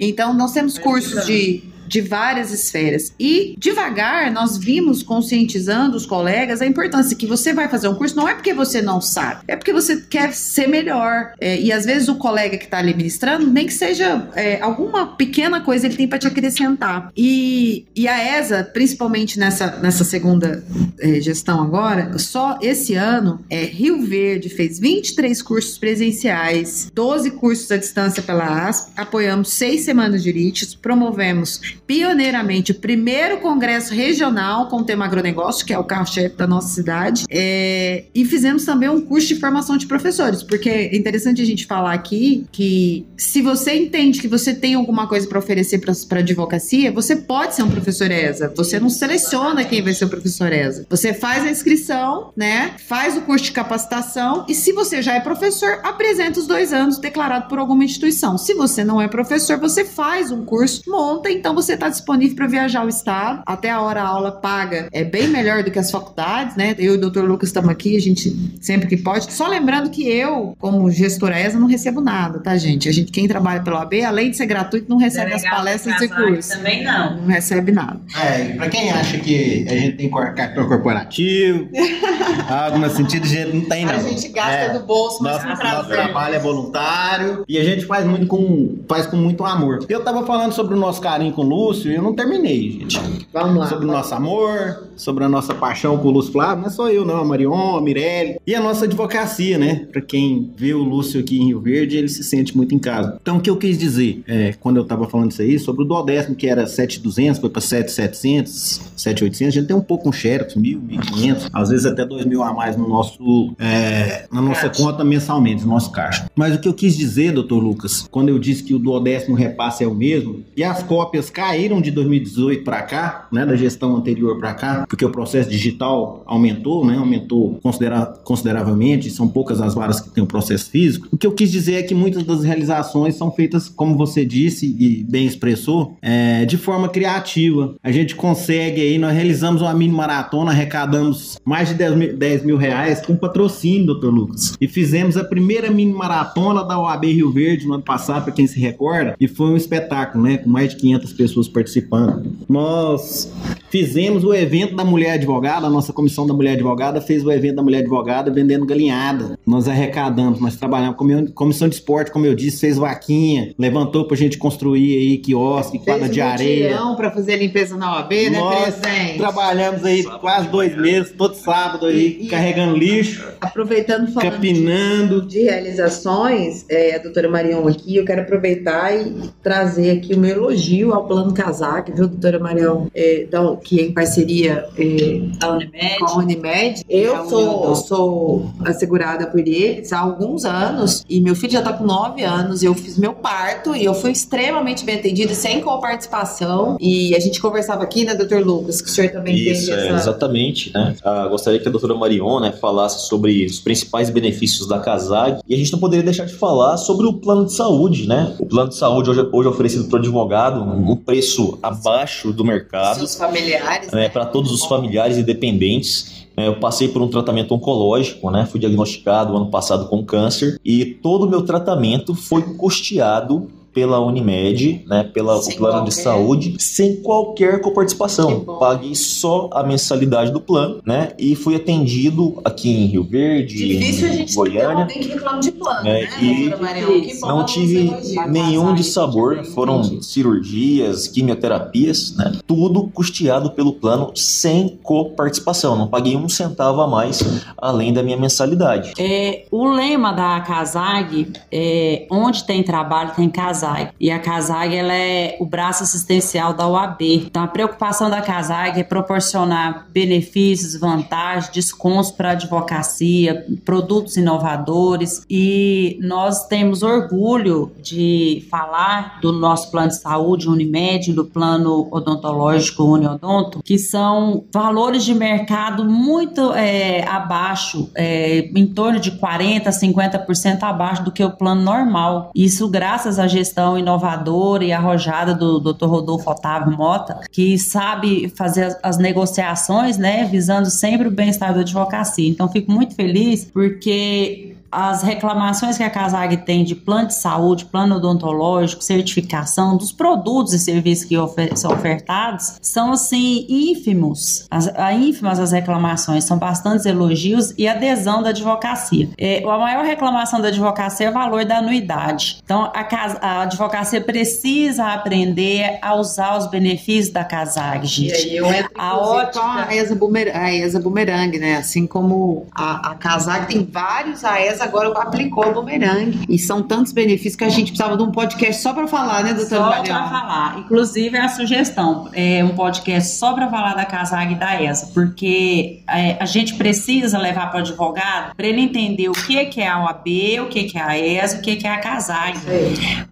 Então, nós temos cursos de de várias esferas. E devagar nós vimos conscientizando os colegas a importância que você vai fazer um curso não é porque você não sabe, é porque você quer ser melhor. É, e às vezes o colega que está ali ministrando, nem que seja é, alguma pequena coisa ele tem para te acrescentar. E, e a ESA, principalmente nessa, nessa segunda é, gestão agora, só esse ano, é, Rio Verde fez 23 cursos presenciais, 12 cursos à distância pela ASP, apoiamos seis semanas de jurídicos, promovemos pioneiramente o primeiro congresso regional com o tema agronegócio, que é o carro-chefe da nossa cidade, é, e fizemos também um curso de formação de professores, porque é interessante a gente falar aqui que se você entende que você tem alguma coisa para oferecer para advocacia, você pode ser um professor ESA. Você não seleciona quem vai ser o professor ESA. Você faz a inscrição, né? Faz o curso de capacitação e se você já é professor, apresenta os dois anos declarado por alguma instituição. Se você não é professor, você faz um curso, monta, então você está disponível para viajar ao estado. Até a hora a aula paga é bem melhor do que as faculdades, né? Eu e o doutor Lucas estamos aqui, a gente sempre que pode. Só lembrando que eu, como gestora ESA, não recebo nada, tá, gente? A gente, quem trabalha pela OAB, além de ser gratuito, não recebe as palestras e cursos. Também não. Não recebe nada. É, pra quem acha que a gente tem cartão corporativo, algo nesse sentido, a gente não tem, não. A gente gasta é. do bolso, mas nosso, nosso trabalho é voluntário e a gente faz muito com, faz com muito amor. Eu tava falando sobre o nosso carinho com o Lúcio, Lúcio, eu não terminei, gente. Vamos lá. Sobre o nosso amor, sobre a nossa paixão com o Lúcio Flávio, não é só eu, não, a Marion, a Mirelle. E a nossa advocacia, né? Pra quem vê o Lúcio aqui em Rio Verde, ele se sente muito em casa. Então, o que eu quis dizer, é, quando eu tava falando isso aí, sobre o duodécimo, que era 7,200, foi pra 7,700, 7,800, a gente tem um pouco um xerox, 1.000, 1.500, às vezes até 2.000 a mais no nosso, é, na nossa conta mensalmente, no nosso caixa. Mas o que eu quis dizer, doutor Lucas, quando eu disse que o duodécimo repasse é o mesmo, e as cópias caem caíram de 2018 para cá, né, da gestão anterior para cá, porque o processo digital aumentou, né, aumentou considera consideravelmente, são poucas as varas que têm o processo físico. O que eu quis dizer é que muitas das realizações são feitas, como você disse e bem expressou, é, de forma criativa. A gente consegue aí, nós realizamos uma mini maratona, arrecadamos mais de 10 mil, 10 mil reais com patrocínio, doutor Lucas. E fizemos a primeira mini maratona da OAB Rio Verde no ano passado, para quem se recorda, e foi um espetáculo, né, com mais de 500 pessoas participando. Nós fizemos o evento da mulher advogada, a nossa comissão da mulher advogada fez o evento da mulher advogada vendendo galinhada. Nós arrecadamos, nós trabalhamos com comissão de esporte, como eu disse, fez vaquinha, levantou pra gente construir aí quiosque, quadra de areia. para fazer limpeza na OAB, né, nós presidente? Trabalhamos aí quase dois meses, todo sábado aí, e, carregando lixo. Aproveitando falando capinando. De, de realizações, é, a doutora Marion aqui, eu quero aproveitar e trazer aqui o meu elogio ao plano CASAC, viu, doutora Marião, é, da, que é em parceria é, Da Unimed. com a Unimed. Eu É sou, sou assegurada por eles há alguns anos e meu filho já está com 9 anos. Eu fiz meu parto e eu fui extremamente bem atendida, sem coparticipação. E a gente conversava aqui, né, doutor Lucas, que o senhor também Isso, teve é, essa. exatamente. Né? Ah, gostaria que a doutora Marion né, falasse sobre os principais benefícios da CASAG e a gente não poderia deixar de falar sobre o plano de saúde. Né? O plano de saúde hoje, hoje é oferecido para o advogado um preço abaixo do mercado. Seus familiares. né, para todos os familiares e dependentes. né, Eu passei por um tratamento oncológico, né? Fui diagnosticado ano passado com câncer e todo o meu tratamento foi custeado pela Unimed, né, pela Sem o plano de qualquer- saúde, sem qualquer coparticipação. Paguei só a mensalidade do plano, né, e fui atendido aqui em Rio Verde, Difícil a em gente ter Goiânia. alguém que reclama de plano, É, né, e Não tive nenhum de sabor, entendi. foram cirurgias, quimioterapias, né? Tudo custeado pelo plano sem coparticipação. Não paguei um centavo a mais além da minha mensalidade. É, o lema da CASAG é onde tem trabalho tem CASAG. E a CASAG ela é o braço assistencial da OAB. Então a preocupação da CASAG é proporcionar benefícios, vantagens, descontos para a advocacia, produtos inovadores. E nós temos orgulho de falar do nosso plano de saúde Unimed, do plano odontológico Uniodonto, que são valores de mercado muito é, abaixo, é, em torno de 40%, 50% abaixo do que o plano normal. Isso graças à gestão inovadora e arrojada do Dr. Rodolfo Otávio Mota, que sabe fazer as, as negociações, né, visando sempre o bem-estar da advocacia. Então, fico muito feliz porque as reclamações que a CASAG tem de plano de saúde, plano odontológico, certificação dos produtos e serviços que ofer- são ofertados são assim ínfimos. As, a ínfimas as reclamações, são bastantes elogios e adesão da advocacia. É, a maior reclamação da advocacia é o valor da anuidade. Então a, a advocacia precisa aprender a usar os benefícios da CASAG, E gente. aí eu entro A ótica- a ESA, a ESA Boomerang, né? Assim como a, a Kazak tem vários, a Agora aplicou a Boomerang. E são tantos benefícios que a gente precisava de um podcast só para falar, né, doutora Só para falar. Inclusive, é a sugestão é um podcast só para falar da CASAG e da ESA, porque é, a gente precisa levar para o advogado para ele entender o que, que é a OAB, o que, que é a ESA, o que, que é a CASAG.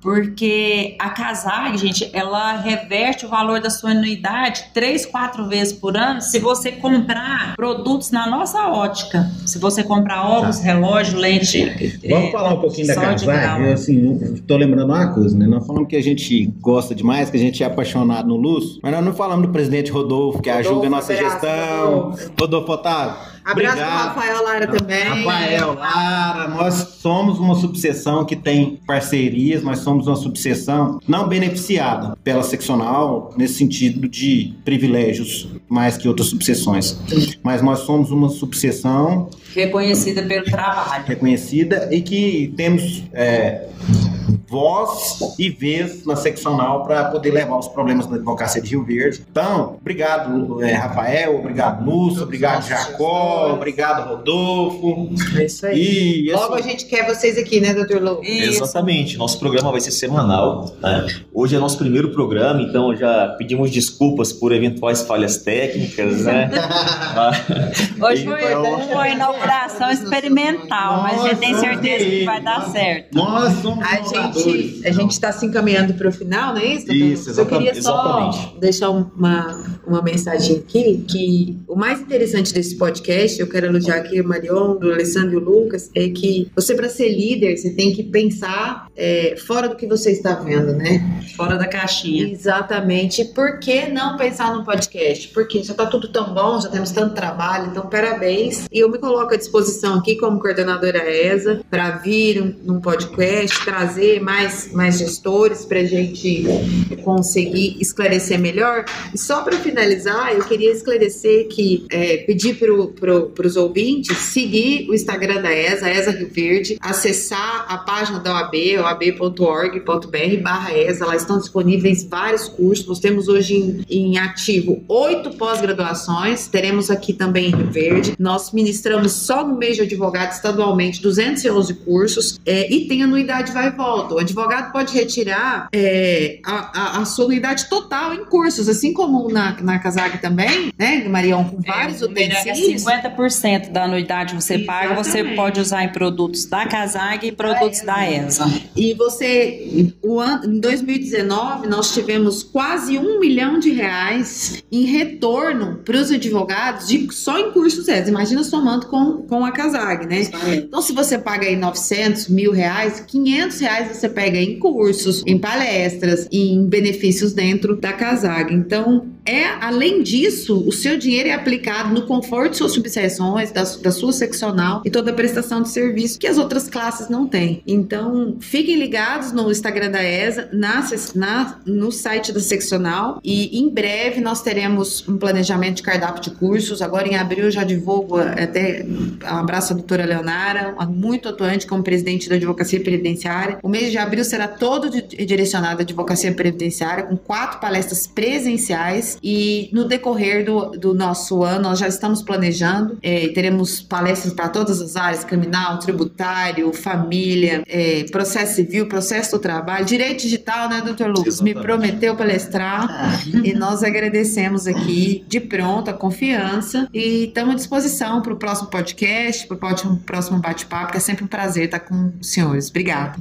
Porque a CASAG, gente, ela reverte o valor da sua anuidade três, quatro vezes por ano se você comprar produtos na nossa ótica. Se você comprar óculos, relógio, lente. Vamos é, falar um pouquinho da grau. Eu, assim, tô lembrando uma coisa, né? Nós falamos que a gente gosta demais, que a gente é apaixonado no Lúcio, mas nós não falamos do presidente Rodolfo, que Rodolfo, ajuda a nossa gestão. Rodolfo. Rodolfo Otávio. Abraço pro obrigado. Rafael Lara também. Rafael, Lara, nós somos uma subseção que tem parcerias, nós somos uma subseção não beneficiada pela seccional, nesse sentido de privilégios, mais que outras subseções. Mas nós somos uma subseção Reconhecida pelo trabalho. reconhecida e que temos é, voz e vez na seccional para poder levar os problemas da advocacia de Rio Verde. Então, obrigado, é, Rafael, obrigado, Lúcio, obrigado, Jacó, obrigado, Rodolfo. É isso aí. E assim, Logo a gente quer vocês aqui, né, doutor Lou? Exatamente. Nosso programa vai ser semanal. né? Hoje é nosso primeiro programa, então já pedimos desculpas por eventuais falhas técnicas, né? Hoje foi Então- uma inauguração experimental, mas a gente tem certeza que vai dar certo. nós somos A inovadores. Gente, a gente está se encaminhando para o final, não é isso? Isso, Eu queria exatamente, só exatamente. deixar uma, uma mensagem aqui, que o mais interessante desse podcast, eu quero elogiar aqui o Marion, do Alessandro e o Lucas, é que você, para ser líder, você tem que pensar é, fora do que você está vendo, né? Fora da caixinha. Exatamente. Por que não pensar num podcast? Porque já está tudo tão bom, já temos tanto trabalho, então parabéns. E eu me coloco à disposição aqui como coordenadora ESA para vir um- num podcast, trazer mais, mais gestores para a gente conseguir esclarecer melhor. E só para finalizar, eu queria esclarecer que é, pedir para os ouvintes seguir o Instagram da ESA, ESA Rio Verde, acessar a página da OAB, oab.org.br barra ESA, lá estão disponíveis vários cursos, nós temos hoje em, em ativo oito pós-graduações, teremos aqui também em Rio Verde, nós ministramos só no mês de advogado estadualmente 211 cursos é, e tem anuidade vai e volta, o advogado pode retirar é, a, a, a, sua unidade total em cursos, assim como na, na Casag também, né, Marião, com é, vários é, utensílios. É 50% da anuidade você Exatamente. paga, você pode usar em produtos da Casag e produtos da ESA. E você, o ano, em 2019, nós tivemos quase um milhão de reais em retorno para os advogados de, só em cursos ESA. Imagina somando com, com a Casag, né? Então, se você paga aí 900, mil reais, 500 reais você pega em cursos, em palestras, em benefícios dentro da Casag. Então, é, além disso, o seu dinheiro é aplicado no conforto de suas subseções, da, da sua seccional e toda a prestação de serviço que as outras classes não têm. Então, fiquem ligados no Instagram da ESA, na, na, no site da seccional e em breve nós teremos um planejamento de cardápio de cursos. Agora em abril já divulgo até um abraço à doutora Leonara, muito atuante como presidente da Advocacia Previdenciária. O mês de abril será todo direcionado à Advocacia Previdenciária, com quatro palestras presenciais e no decorrer do, do nosso ano nós já estamos planejando, é, teremos palestras para todas as áreas, criminal, tributário, família, é, processo civil, processo do trabalho, direito digital, né, doutor Lucas? Exatamente. Me prometeu palestrar ah. e nós agradecemos aqui de pronto a confiança e estamos à disposição para o próximo podcast, para o próximo bate-papo, que é sempre um prazer estar com os senhores. Obrigada.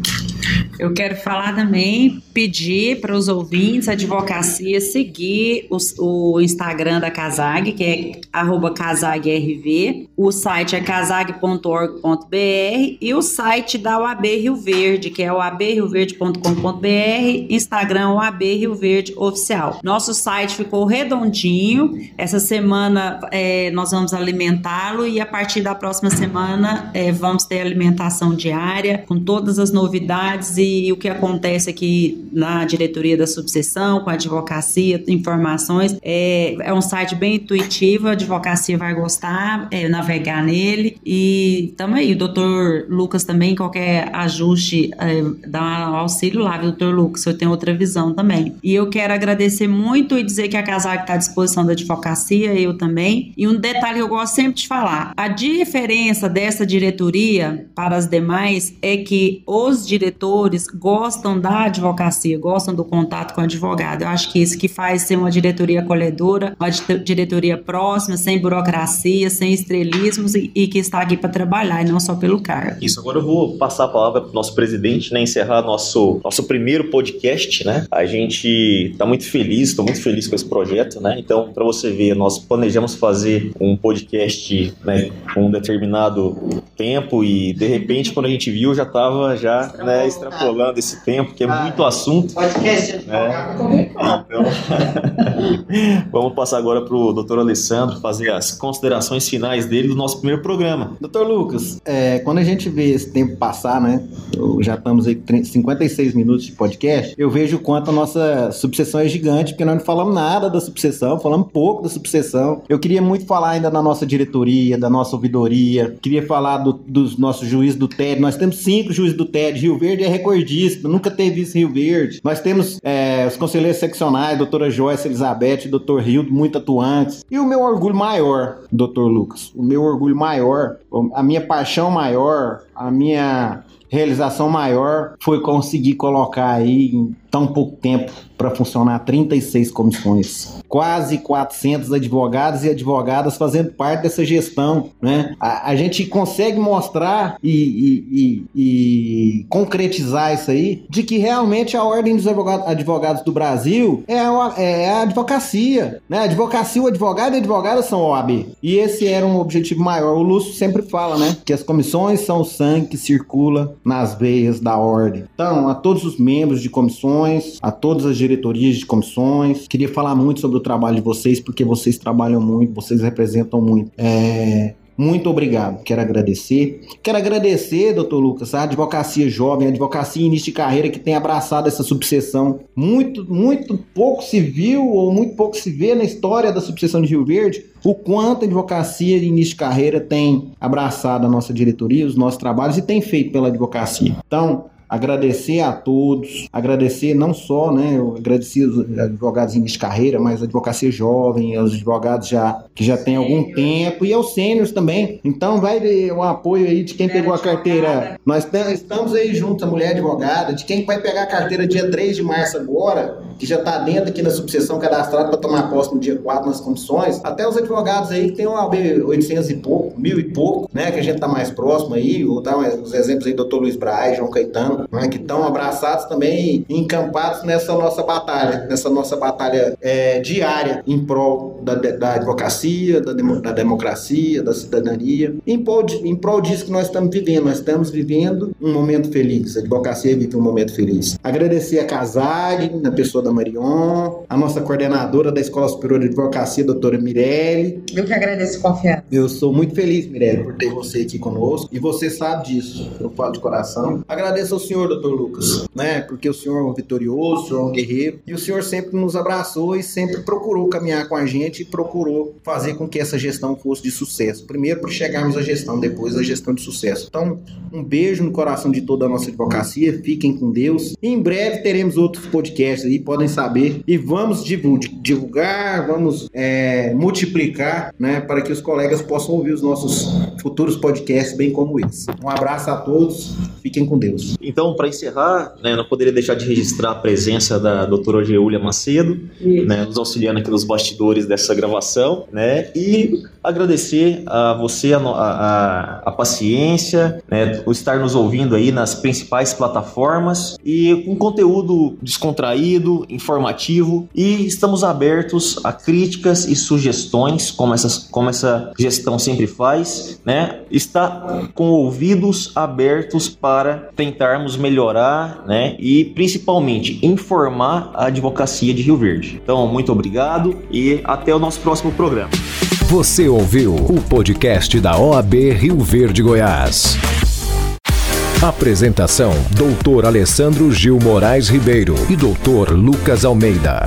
Eu quero falar também, pedir para os ouvintes, a advocacia, seguir os, o Instagram da Casag, que é casagrv, o site é casag.org.br e o site da UAB Rio Verde, que é o Instagram UAB Rio Verde Oficial. Nosso site ficou redondinho, essa semana é, nós vamos alimentá-lo e a partir da próxima semana é, vamos ter alimentação diária com todas as novidades e, e o que acontece aqui na diretoria da subseção, com a advocacia, informações. É, é um site bem intuitivo, a advocacia vai gostar, é, navegar nele. E tamo aí, o doutor Lucas também, qualquer ajuste, é, dá um auxílio lá, doutor Lucas? Eu tenho outra visão também. E eu quero agradecer muito e dizer que a Casac está à disposição da advocacia, eu também. E um detalhe que eu gosto sempre de falar: a diferença dessa diretoria para as demais é que os diretores gostam da advocacia, gostam do contato com o advogado. Eu acho que isso que faz ser uma diretoria acolhedora, uma diretoria próxima, sem burocracia, sem estrelismos e, e que está aqui para trabalhar e não só pelo cargo. Isso, agora eu vou passar a palavra para o nosso presidente, né, encerrar nosso, nosso primeiro podcast, né? A gente está muito feliz, estou muito feliz com esse projeto, né? Então, para você ver, nós planejamos fazer um podcast né, com um determinado tempo e de repente quando a gente viu já estava já né, extrapolando esse tempo, que é ah, muito assunto. Podcast né? Então, vamos passar agora para o doutor Alessandro fazer as considerações finais dele do nosso primeiro programa. Doutor Lucas, é, quando a gente vê esse tempo passar, né? Já estamos aí 56 minutos de podcast, eu vejo o quanto a nossa subseção é gigante, porque nós não falamos nada da subseção, falamos pouco da subseção. Eu queria muito falar ainda da nossa diretoria, da nossa ouvidoria, queria falar do, dos nossos juízes do TED. Nós temos cinco juízes do TED. Rio Verde é recordista, nunca teve isso Rio Verde. Nós temos é, os conselheiros seccionais, doutora Joyce Elizabeth, doutor Rildo, muito atuantes. E o meu orgulho maior, doutor Lucas, o meu orgulho maior, a minha paixão maior, a minha realização maior foi conseguir colocar aí em tão pouco tempo para funcionar 36 comissões. Quase 400 advogados e advogadas fazendo parte dessa gestão. Né? A, a gente consegue mostrar e, e, e, e, concretizar isso aí de que realmente a Ordem dos Advogados, advogados do Brasil é a, é a advocacia. Né? A advocacia, o advogado e a advogada são OAB. E esse era um objetivo maior. O Lúcio sempre fala né, que as comissões são o sangue que circula nas veias da ordem. Então, a todos os membros de comissões, a todas as diretorias de comissões. Queria falar muito sobre o trabalho de vocês, porque vocês trabalham muito, vocês representam muito. É, muito obrigado. Quero agradecer. Quero agradecer, doutor Lucas, a advocacia jovem, a advocacia início de carreira que tem abraçado essa subseção. Muito, muito pouco se viu ou muito pouco se vê na história da subseção de Rio Verde o quanto a advocacia início de carreira tem abraçado a nossa diretoria, os nossos trabalhos e tem feito pela advocacia. Então, agradecer a todos, agradecer não só, né, eu agradeci os advogados início de carreira, mas a advocacia jovem, os advogados já que já tem algum tempo e aos sêniores também. Então vai o apoio aí de quem pegou a carteira. Nós estamos aí juntos, a mulher advogada, de quem vai pegar a carteira dia 3 de março agora, que já está dentro aqui na subseção cadastrada para tomar posse no dia 4 nas comissões, até os advogados aí que tem um AB 800 e pouco, mil e pouco, né, que a gente está mais próximo aí, vou dar os exemplos aí, doutor Luiz Braz, João Caetano, né, que estão abraçados também, encampados nessa nossa batalha, nessa nossa batalha é, diária em prol da, da advocacia, da, da, democracia, da cidadania, em prol, em prol disso que nós estamos vivendo. Nós estamos vivendo um momento feliz, a advocacia vive um momento feliz. Agradecer a Casale, na pessoa da Marion, a nossa coordenadora da Escola Superior de Advocacia, doutora Mirelle. Eu que agradeço a confiança. Eu sou muito feliz, Mirelle, por ter você aqui conosco, e você sabe disso, eu falo de coração. Agradeço ao senhor, doutor Lucas, né, porque o senhor é um vitorioso, o senhor é um guerreiro, e o senhor sempre nos abraçou e sempre procurou caminhar com a gente e procurou fazer com que essa gestão fosse de sucesso. Primeiro para chegarmos à gestão, depois à gestão de sucesso. Então, um beijo no coração de toda a nossa advocacia, fiquem com Deus. E em breve teremos outros podcasts aí, podem saber, e vamos divulgar, vamos é, multiplicar, né, para que os colegas possam ouvir os nossos futuros podcasts, bem como esse. Um abraço a todos, fiquem com Deus. Então, para encerrar, né, não poderia deixar de registrar a presença da doutora Geúlia Macedo, né, nos auxiliando aqui nos bastidores dessa gravação, né, e agradecer a você a, a, a paciência, né, o estar nos ouvindo aí nas principais plataformas e com conteúdo descontraído, informativo e estamos abertos a críticas e sugestões, como, essas, como essa gestão sempre faz, né, está com ouvidos abertos para tentarmos melhorar, né, e principalmente informar a advocacia de Rio Verde. Então, muito obrigado e até o nosso próximo programa. Você ouviu o podcast da OAB Rio Verde Goiás. Apresentação: Doutor Alessandro Gil Moraes Ribeiro e Doutor Lucas Almeida.